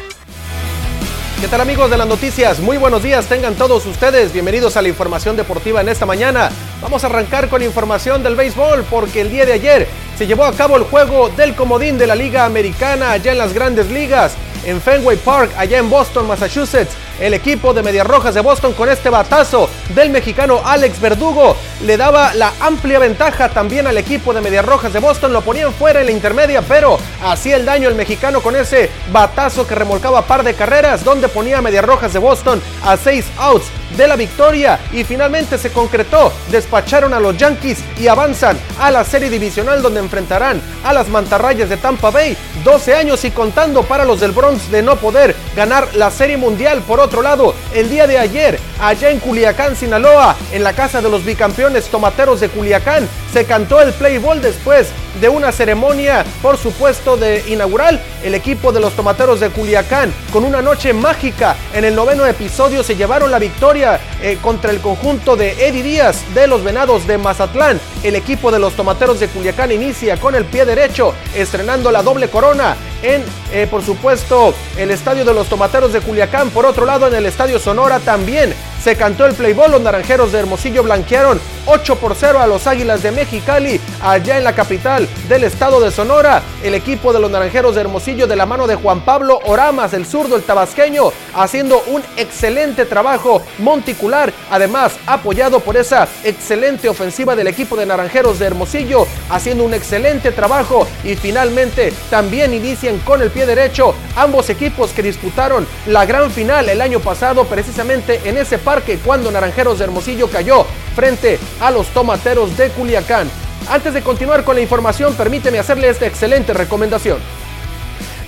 ¿Qué tal amigos de las noticias? Muy buenos días, tengan todos ustedes. Bienvenidos a la información deportiva en esta mañana. Vamos a arrancar con información del béisbol porque el día de ayer se llevó a cabo el juego del comodín de la Liga Americana allá en las grandes ligas en Fenway Park, allá en Boston, Massachusetts. El equipo de Medias Rojas de Boston con este batazo del mexicano Alex Verdugo le daba la amplia ventaja también al equipo de Medias Rojas de Boston. Lo ponían fuera en la intermedia, pero hacía el daño el mexicano con ese batazo que remolcaba par de carreras, donde ponía a Medias Rojas de Boston a seis outs de la victoria y finalmente se concretó. Despacharon a los Yankees y avanzan a la serie divisional donde enfrentarán a las mantarrayas de Tampa Bay. 12 años y contando para los del Bronx de no poder ganar la serie mundial. Por otro lado, el día de ayer, allá en Culiacán, Sinaloa, en la casa de los bicampeones tomateros de Culiacán, se cantó el play ball después de una ceremonia, por supuesto, de inaugural. El equipo de los tomateros de Culiacán, con una noche mágica en el noveno episodio, se llevaron la victoria eh, contra el conjunto de Eddie Díaz de los Venados de Mazatlán. El equipo de los tomateros de Culiacán inicia con el pie derecho, estrenando la doble corona en, eh, por supuesto, el estadio de los tomateros de Culiacán. Por otro lado, en el estadio Sonora también se cantó el playball. Los naranjeros de Hermosillo blanquearon 8 por 0 a los Águilas de Mexicali, allá en la capital del estado de Sonora. El equipo de los naranjeros de Hermosillo, de la mano de Juan Pablo Oramas, el zurdo, el tabasqueño, haciendo un excelente trabajo monticular. Además, apoyado por esa excelente ofensiva del equipo de naranjeros de Hermosillo, haciendo un excelente trabajo. Y finalmente, también inician con el pie derecho ambos equipos que disputaron la gran final el año pasado, precisamente en ese parque, cuando Naranjeros de Hermosillo cayó frente a los tomateros de Culiacán. Antes de continuar con la información, permíteme hacerle esta excelente recomendación.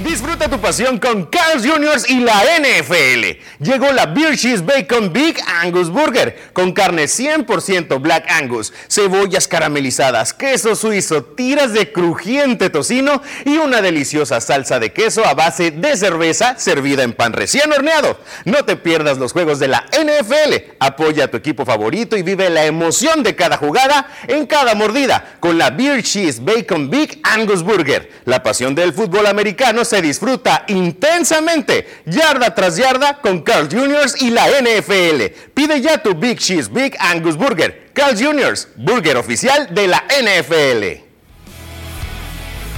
Disfruta tu pasión con Carl's Jr. y la NFL. Llegó la Beer Cheese Bacon Big Angus Burger con carne 100% Black Angus, cebollas caramelizadas, queso suizo, tiras de crujiente tocino y una deliciosa salsa de queso a base de cerveza servida en pan recién horneado. No te pierdas los juegos de la NFL. Apoya a tu equipo favorito y vive la emoción de cada jugada en cada mordida con la Beer Cheese Bacon Big Angus Burger. La pasión del fútbol americano se disfruta intensamente, yarda tras yarda, con Carl Jr. y la NFL. Pide ya tu Big Cheese Big Angus Burger. Carl Jr., burger oficial de la NFL.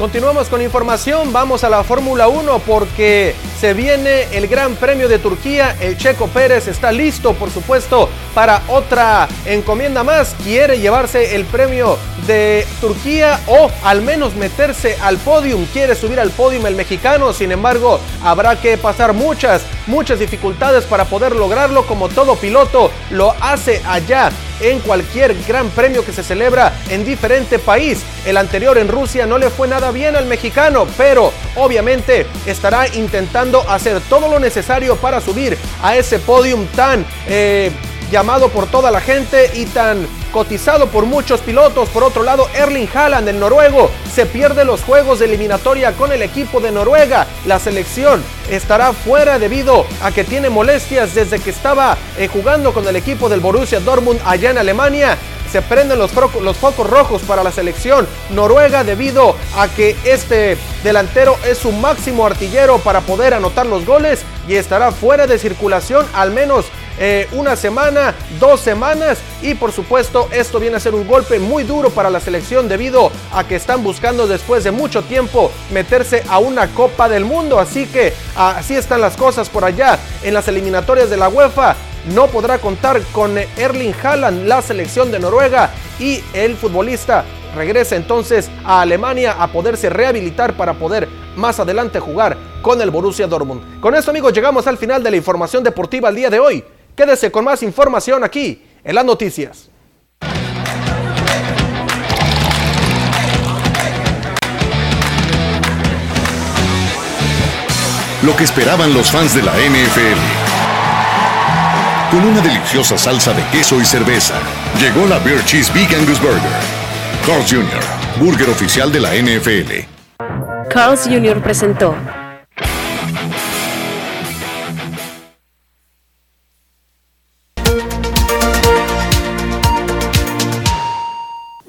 Continuamos con información, vamos a la Fórmula 1 porque se viene el Gran Premio de Turquía, el Checo Pérez está listo por supuesto para otra encomienda más, quiere llevarse el premio de Turquía o al menos meterse al podium, quiere subir al podium el mexicano, sin embargo habrá que pasar muchas, muchas dificultades para poder lograrlo como todo piloto lo hace allá en cualquier gran premio que se celebra en diferente país. El anterior en Rusia no le fue nada bien al mexicano, pero obviamente estará intentando hacer todo lo necesario para subir a ese podium tan eh, llamado por toda la gente y tan cotizado por muchos pilotos. Por otro lado, Erling Haaland, el noruego, se pierde los juegos de eliminatoria con el equipo de Noruega. La selección estará fuera debido a que tiene molestias desde que estaba eh, jugando con el equipo del Borussia Dortmund allá en Alemania se prenden los, focos rojos para la selección noruega debido a que este delantero es su máximo artillero para poder anotar los goles y estará fuera de circulación al menos eh, una semana, dos semanas y por supuesto esto viene a ser un golpe muy duro para la selección debido a que están buscando después de mucho tiempo meterse a una Copa del Mundo. Así que así están las cosas por allá en las eliminatorias de la UEFA no podrá contar con Erling Haaland, la selección de Noruega y el futbolista regresa entonces a Alemania a poderse rehabilitar para poder más adelante jugar con el Borussia Dortmund. Con esto amigos llegamos al final de la información deportiva el día de hoy. Quédese con más información aquí en las noticias. Lo que esperaban los fans de la NFL. Con una deliciosa salsa de queso y cerveza, llegó la Beer Cheese Big Angus Burger. Carl's Jr., burger oficial de la NFL. Carl's Jr. presentó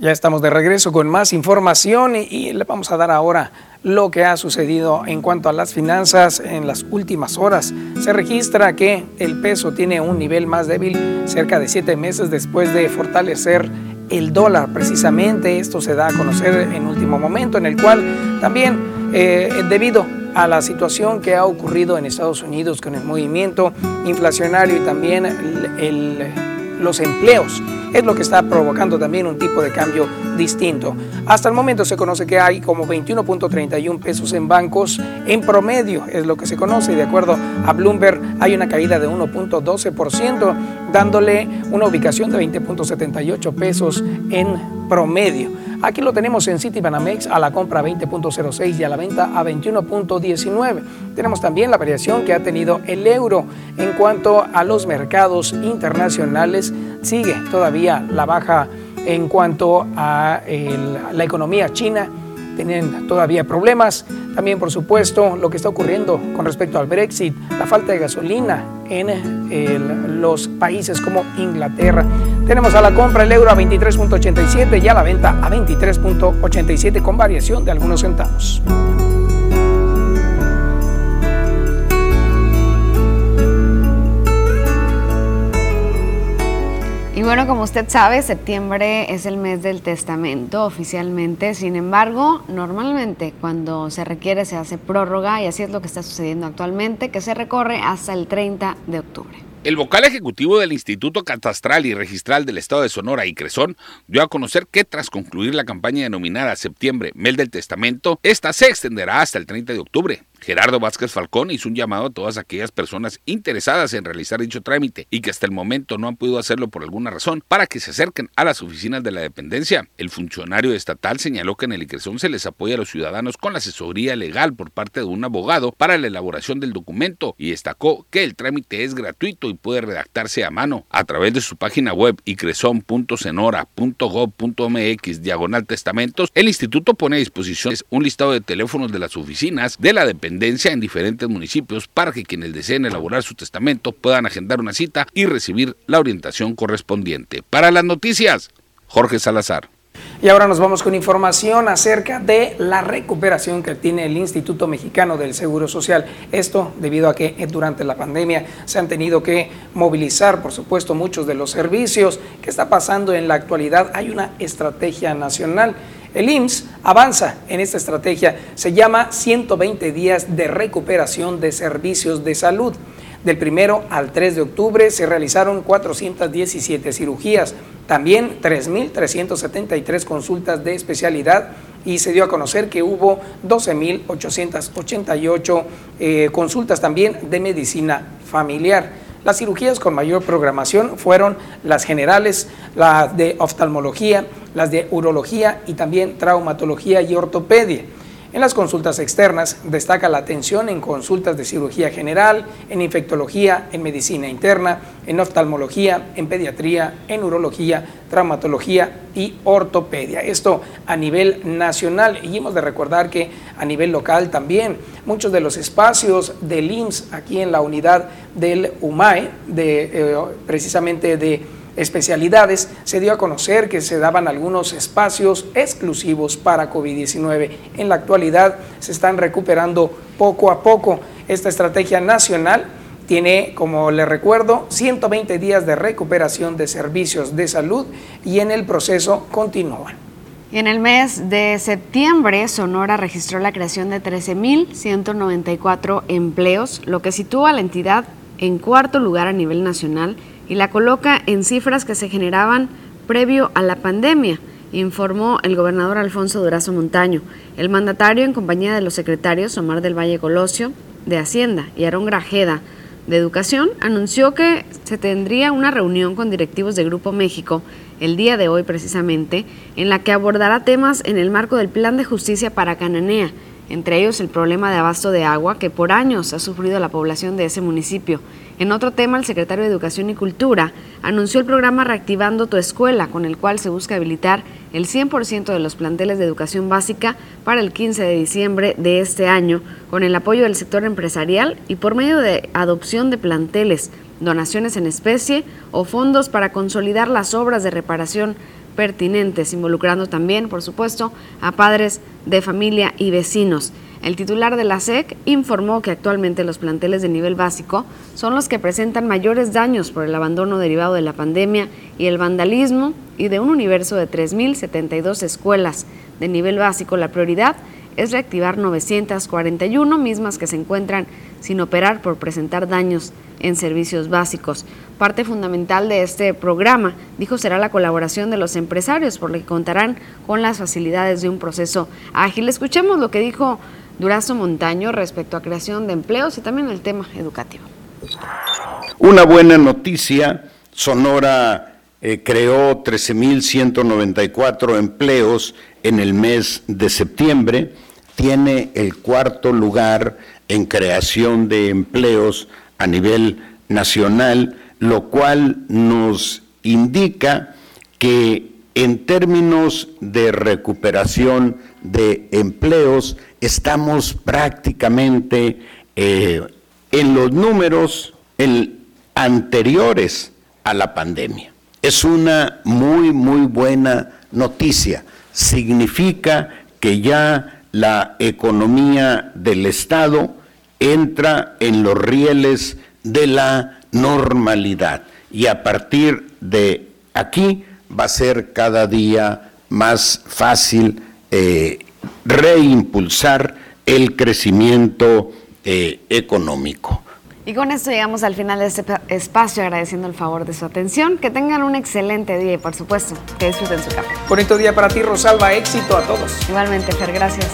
Ya estamos de regreso con más información y, le vamos a dar ahora lo que ha sucedido en cuanto a las finanzas en las últimas horas. Se registra que el peso tiene un nivel más débil cerca de siete meses después de fortalecer el dólar. Precisamente esto se da a conocer en último momento, en el cual también eh, debido a la situación que ha ocurrido en Estados Unidos con el movimiento inflacionario y también los empleos es lo que está provocando también un tipo de cambio distinto. Hasta el momento se conoce que hay como 21.31 pesos en bancos en promedio, es lo que se conoce. De acuerdo a Bloomberg, hay una caída de 1.12%, dándole una ubicación de 20.78 pesos en promedio. Aquí lo tenemos en Citibanamex a la compra 20.06 y a la venta a 21.19. Tenemos también la variación que ha tenido el euro en cuanto a los mercados internacionales. Sigue todavía la baja en cuanto a la economía china tienen todavía problemas. También, por supuesto, lo que está ocurriendo con respecto al Brexit, la falta de gasolina en los países como Inglaterra. Tenemos a la compra el euro a 23.87 y a la venta a 23.87 con variación de algunos centavos. Y bueno, como usted sabe, septiembre es el mes del testamento oficialmente. Sin embargo, normalmente cuando se requiere se hace prórroga y así es lo que está sucediendo actualmente, que se recorre hasta el 30 de octubre. El vocal ejecutivo del Instituto Catastral y Registral del Estado de Sonora y Cresón dio a conocer que tras concluir la campaña denominada Septiembre, Mes del Testamento, esta se extenderá hasta el 30 de octubre. Gerardo Vázquez Falcón hizo un llamado a todas aquellas personas interesadas en realizar dicho trámite y que hasta el momento no han podido hacerlo por alguna razón para que se acerquen a las oficinas de la dependencia. El funcionario estatal señaló que en el ICRESON se les apoya a los ciudadanos con la asesoría legal por parte de un abogado para la elaboración del documento y destacó que el trámite es gratuito y puede redactarse a mano a través de su página web icreson.senora.gov.mx diagonal testamentos. El instituto pone a disposición un listado de teléfonos de las oficinas de la dependencia en diferentes municipios para que quienes deseen elaborar su testamento puedan agendar una cita y recibir la orientación correspondiente. Para las noticias, Jorge Salazar. Y ahora nos vamos con información acerca de la recuperación que tiene el Instituto Mexicano del Seguro Social. Esto debido a que durante la pandemia se han tenido que movilizar, por supuesto, muchos de los servicios. ¿Qué está pasando en la actualidad? Hay una estrategia nacional el IMSS avanza en esta estrategia, se llama 120 días de recuperación de servicios de salud. Del primero al 3 de octubre se realizaron 417 cirugías, también 3.373 consultas de especialidad y se dio a conocer que hubo 12.888 eh, consultas también de medicina familiar. Las cirugías con mayor programación fueron las generales, las de oftalmología, las de urología y también traumatología y ortopedia. En las consultas externas destaca la atención en consultas de cirugía general, en infectología, en medicina interna, en oftalmología, en pediatría, en urología, traumatología y ortopedia. Esto a nivel nacional y hemos de recordar que a nivel local también muchos de los espacios del IMSS aquí en la unidad del UMAE, de, eh, precisamente de especialidades, se dio a conocer que se daban algunos espacios exclusivos para COVID-19. En la actualidad se están recuperando poco a poco. Esta estrategia nacional tiene, como le recuerdo, 120 días de recuperación de servicios de salud y en el proceso continúan. en el mes de septiembre, Sonora registró la creación de 13.194 empleos, lo que sitúa a la entidad en cuarto lugar a nivel nacional y la coloca en cifras que se generaban previo a la pandemia. informó el gobernador Alfonso Durazo Montaño. El mandatario, en compañía de los secretarios Omar del Valle Colosio, de Hacienda, y Aarón Grajeda, de Educación, anunció que se tendría una reunión con directivos de Grupo México el día de hoy precisamente, en la que abordará temas en el marco del Plan de Justicia para Cananea, entre ellos el problema de abasto de agua que por años ha sufrido la población de ese municipio. En otro tema, el secretario de Educación y Cultura anunció el programa Reactivando tu Escuela, con el cual se busca habilitar el 100% de los planteles de educación básica para el 15 de diciembre de este año, con el apoyo del sector empresarial y por medio de adopción de planteles, donaciones en especie o fondos para consolidar las obras de reparación pertinentes, involucrando también, por supuesto, a padres de familia y vecinos. El titular de la SEC informó que actualmente los planteles de nivel básico son los que presentan mayores daños por el abandono derivado de la pandemia y el vandalismo y de un universo de 3.072 escuelas de nivel básico. La prioridad es reactivar 941 mismas que se encuentran sin operar por presentar daños en servicios básicos. Parte fundamental de este programa, dijo, será la colaboración de los empresarios, por lo que contarán con las facilidades de un proceso ágil. Escuchemos lo que dijo Durazo Montaño respecto a creación de empleos y también el tema educativo. Una buena noticia, Sonora eh, creó 13.194 empleos en el mes de septiembre, tiene el cuarto lugar en creación de empleos a nivel nacional, lo cual nos indica que en términos de recuperación de empleos estamos prácticamente eh, en los números anteriores a la pandemia. Es una muy, muy buena noticia. Significa que ya la economía del Estado entra en los rieles de la normalidad y a partir de aquí va a ser cada día más fácil eh, reimpulsar el crecimiento eh, económico. Y con esto llegamos al final de este espacio agradeciendo el favor de su atención. Que tengan un excelente día y por supuesto que disfruten su café. Bonito día para ti Rosalba, éxito a todos. Igualmente Fer, gracias.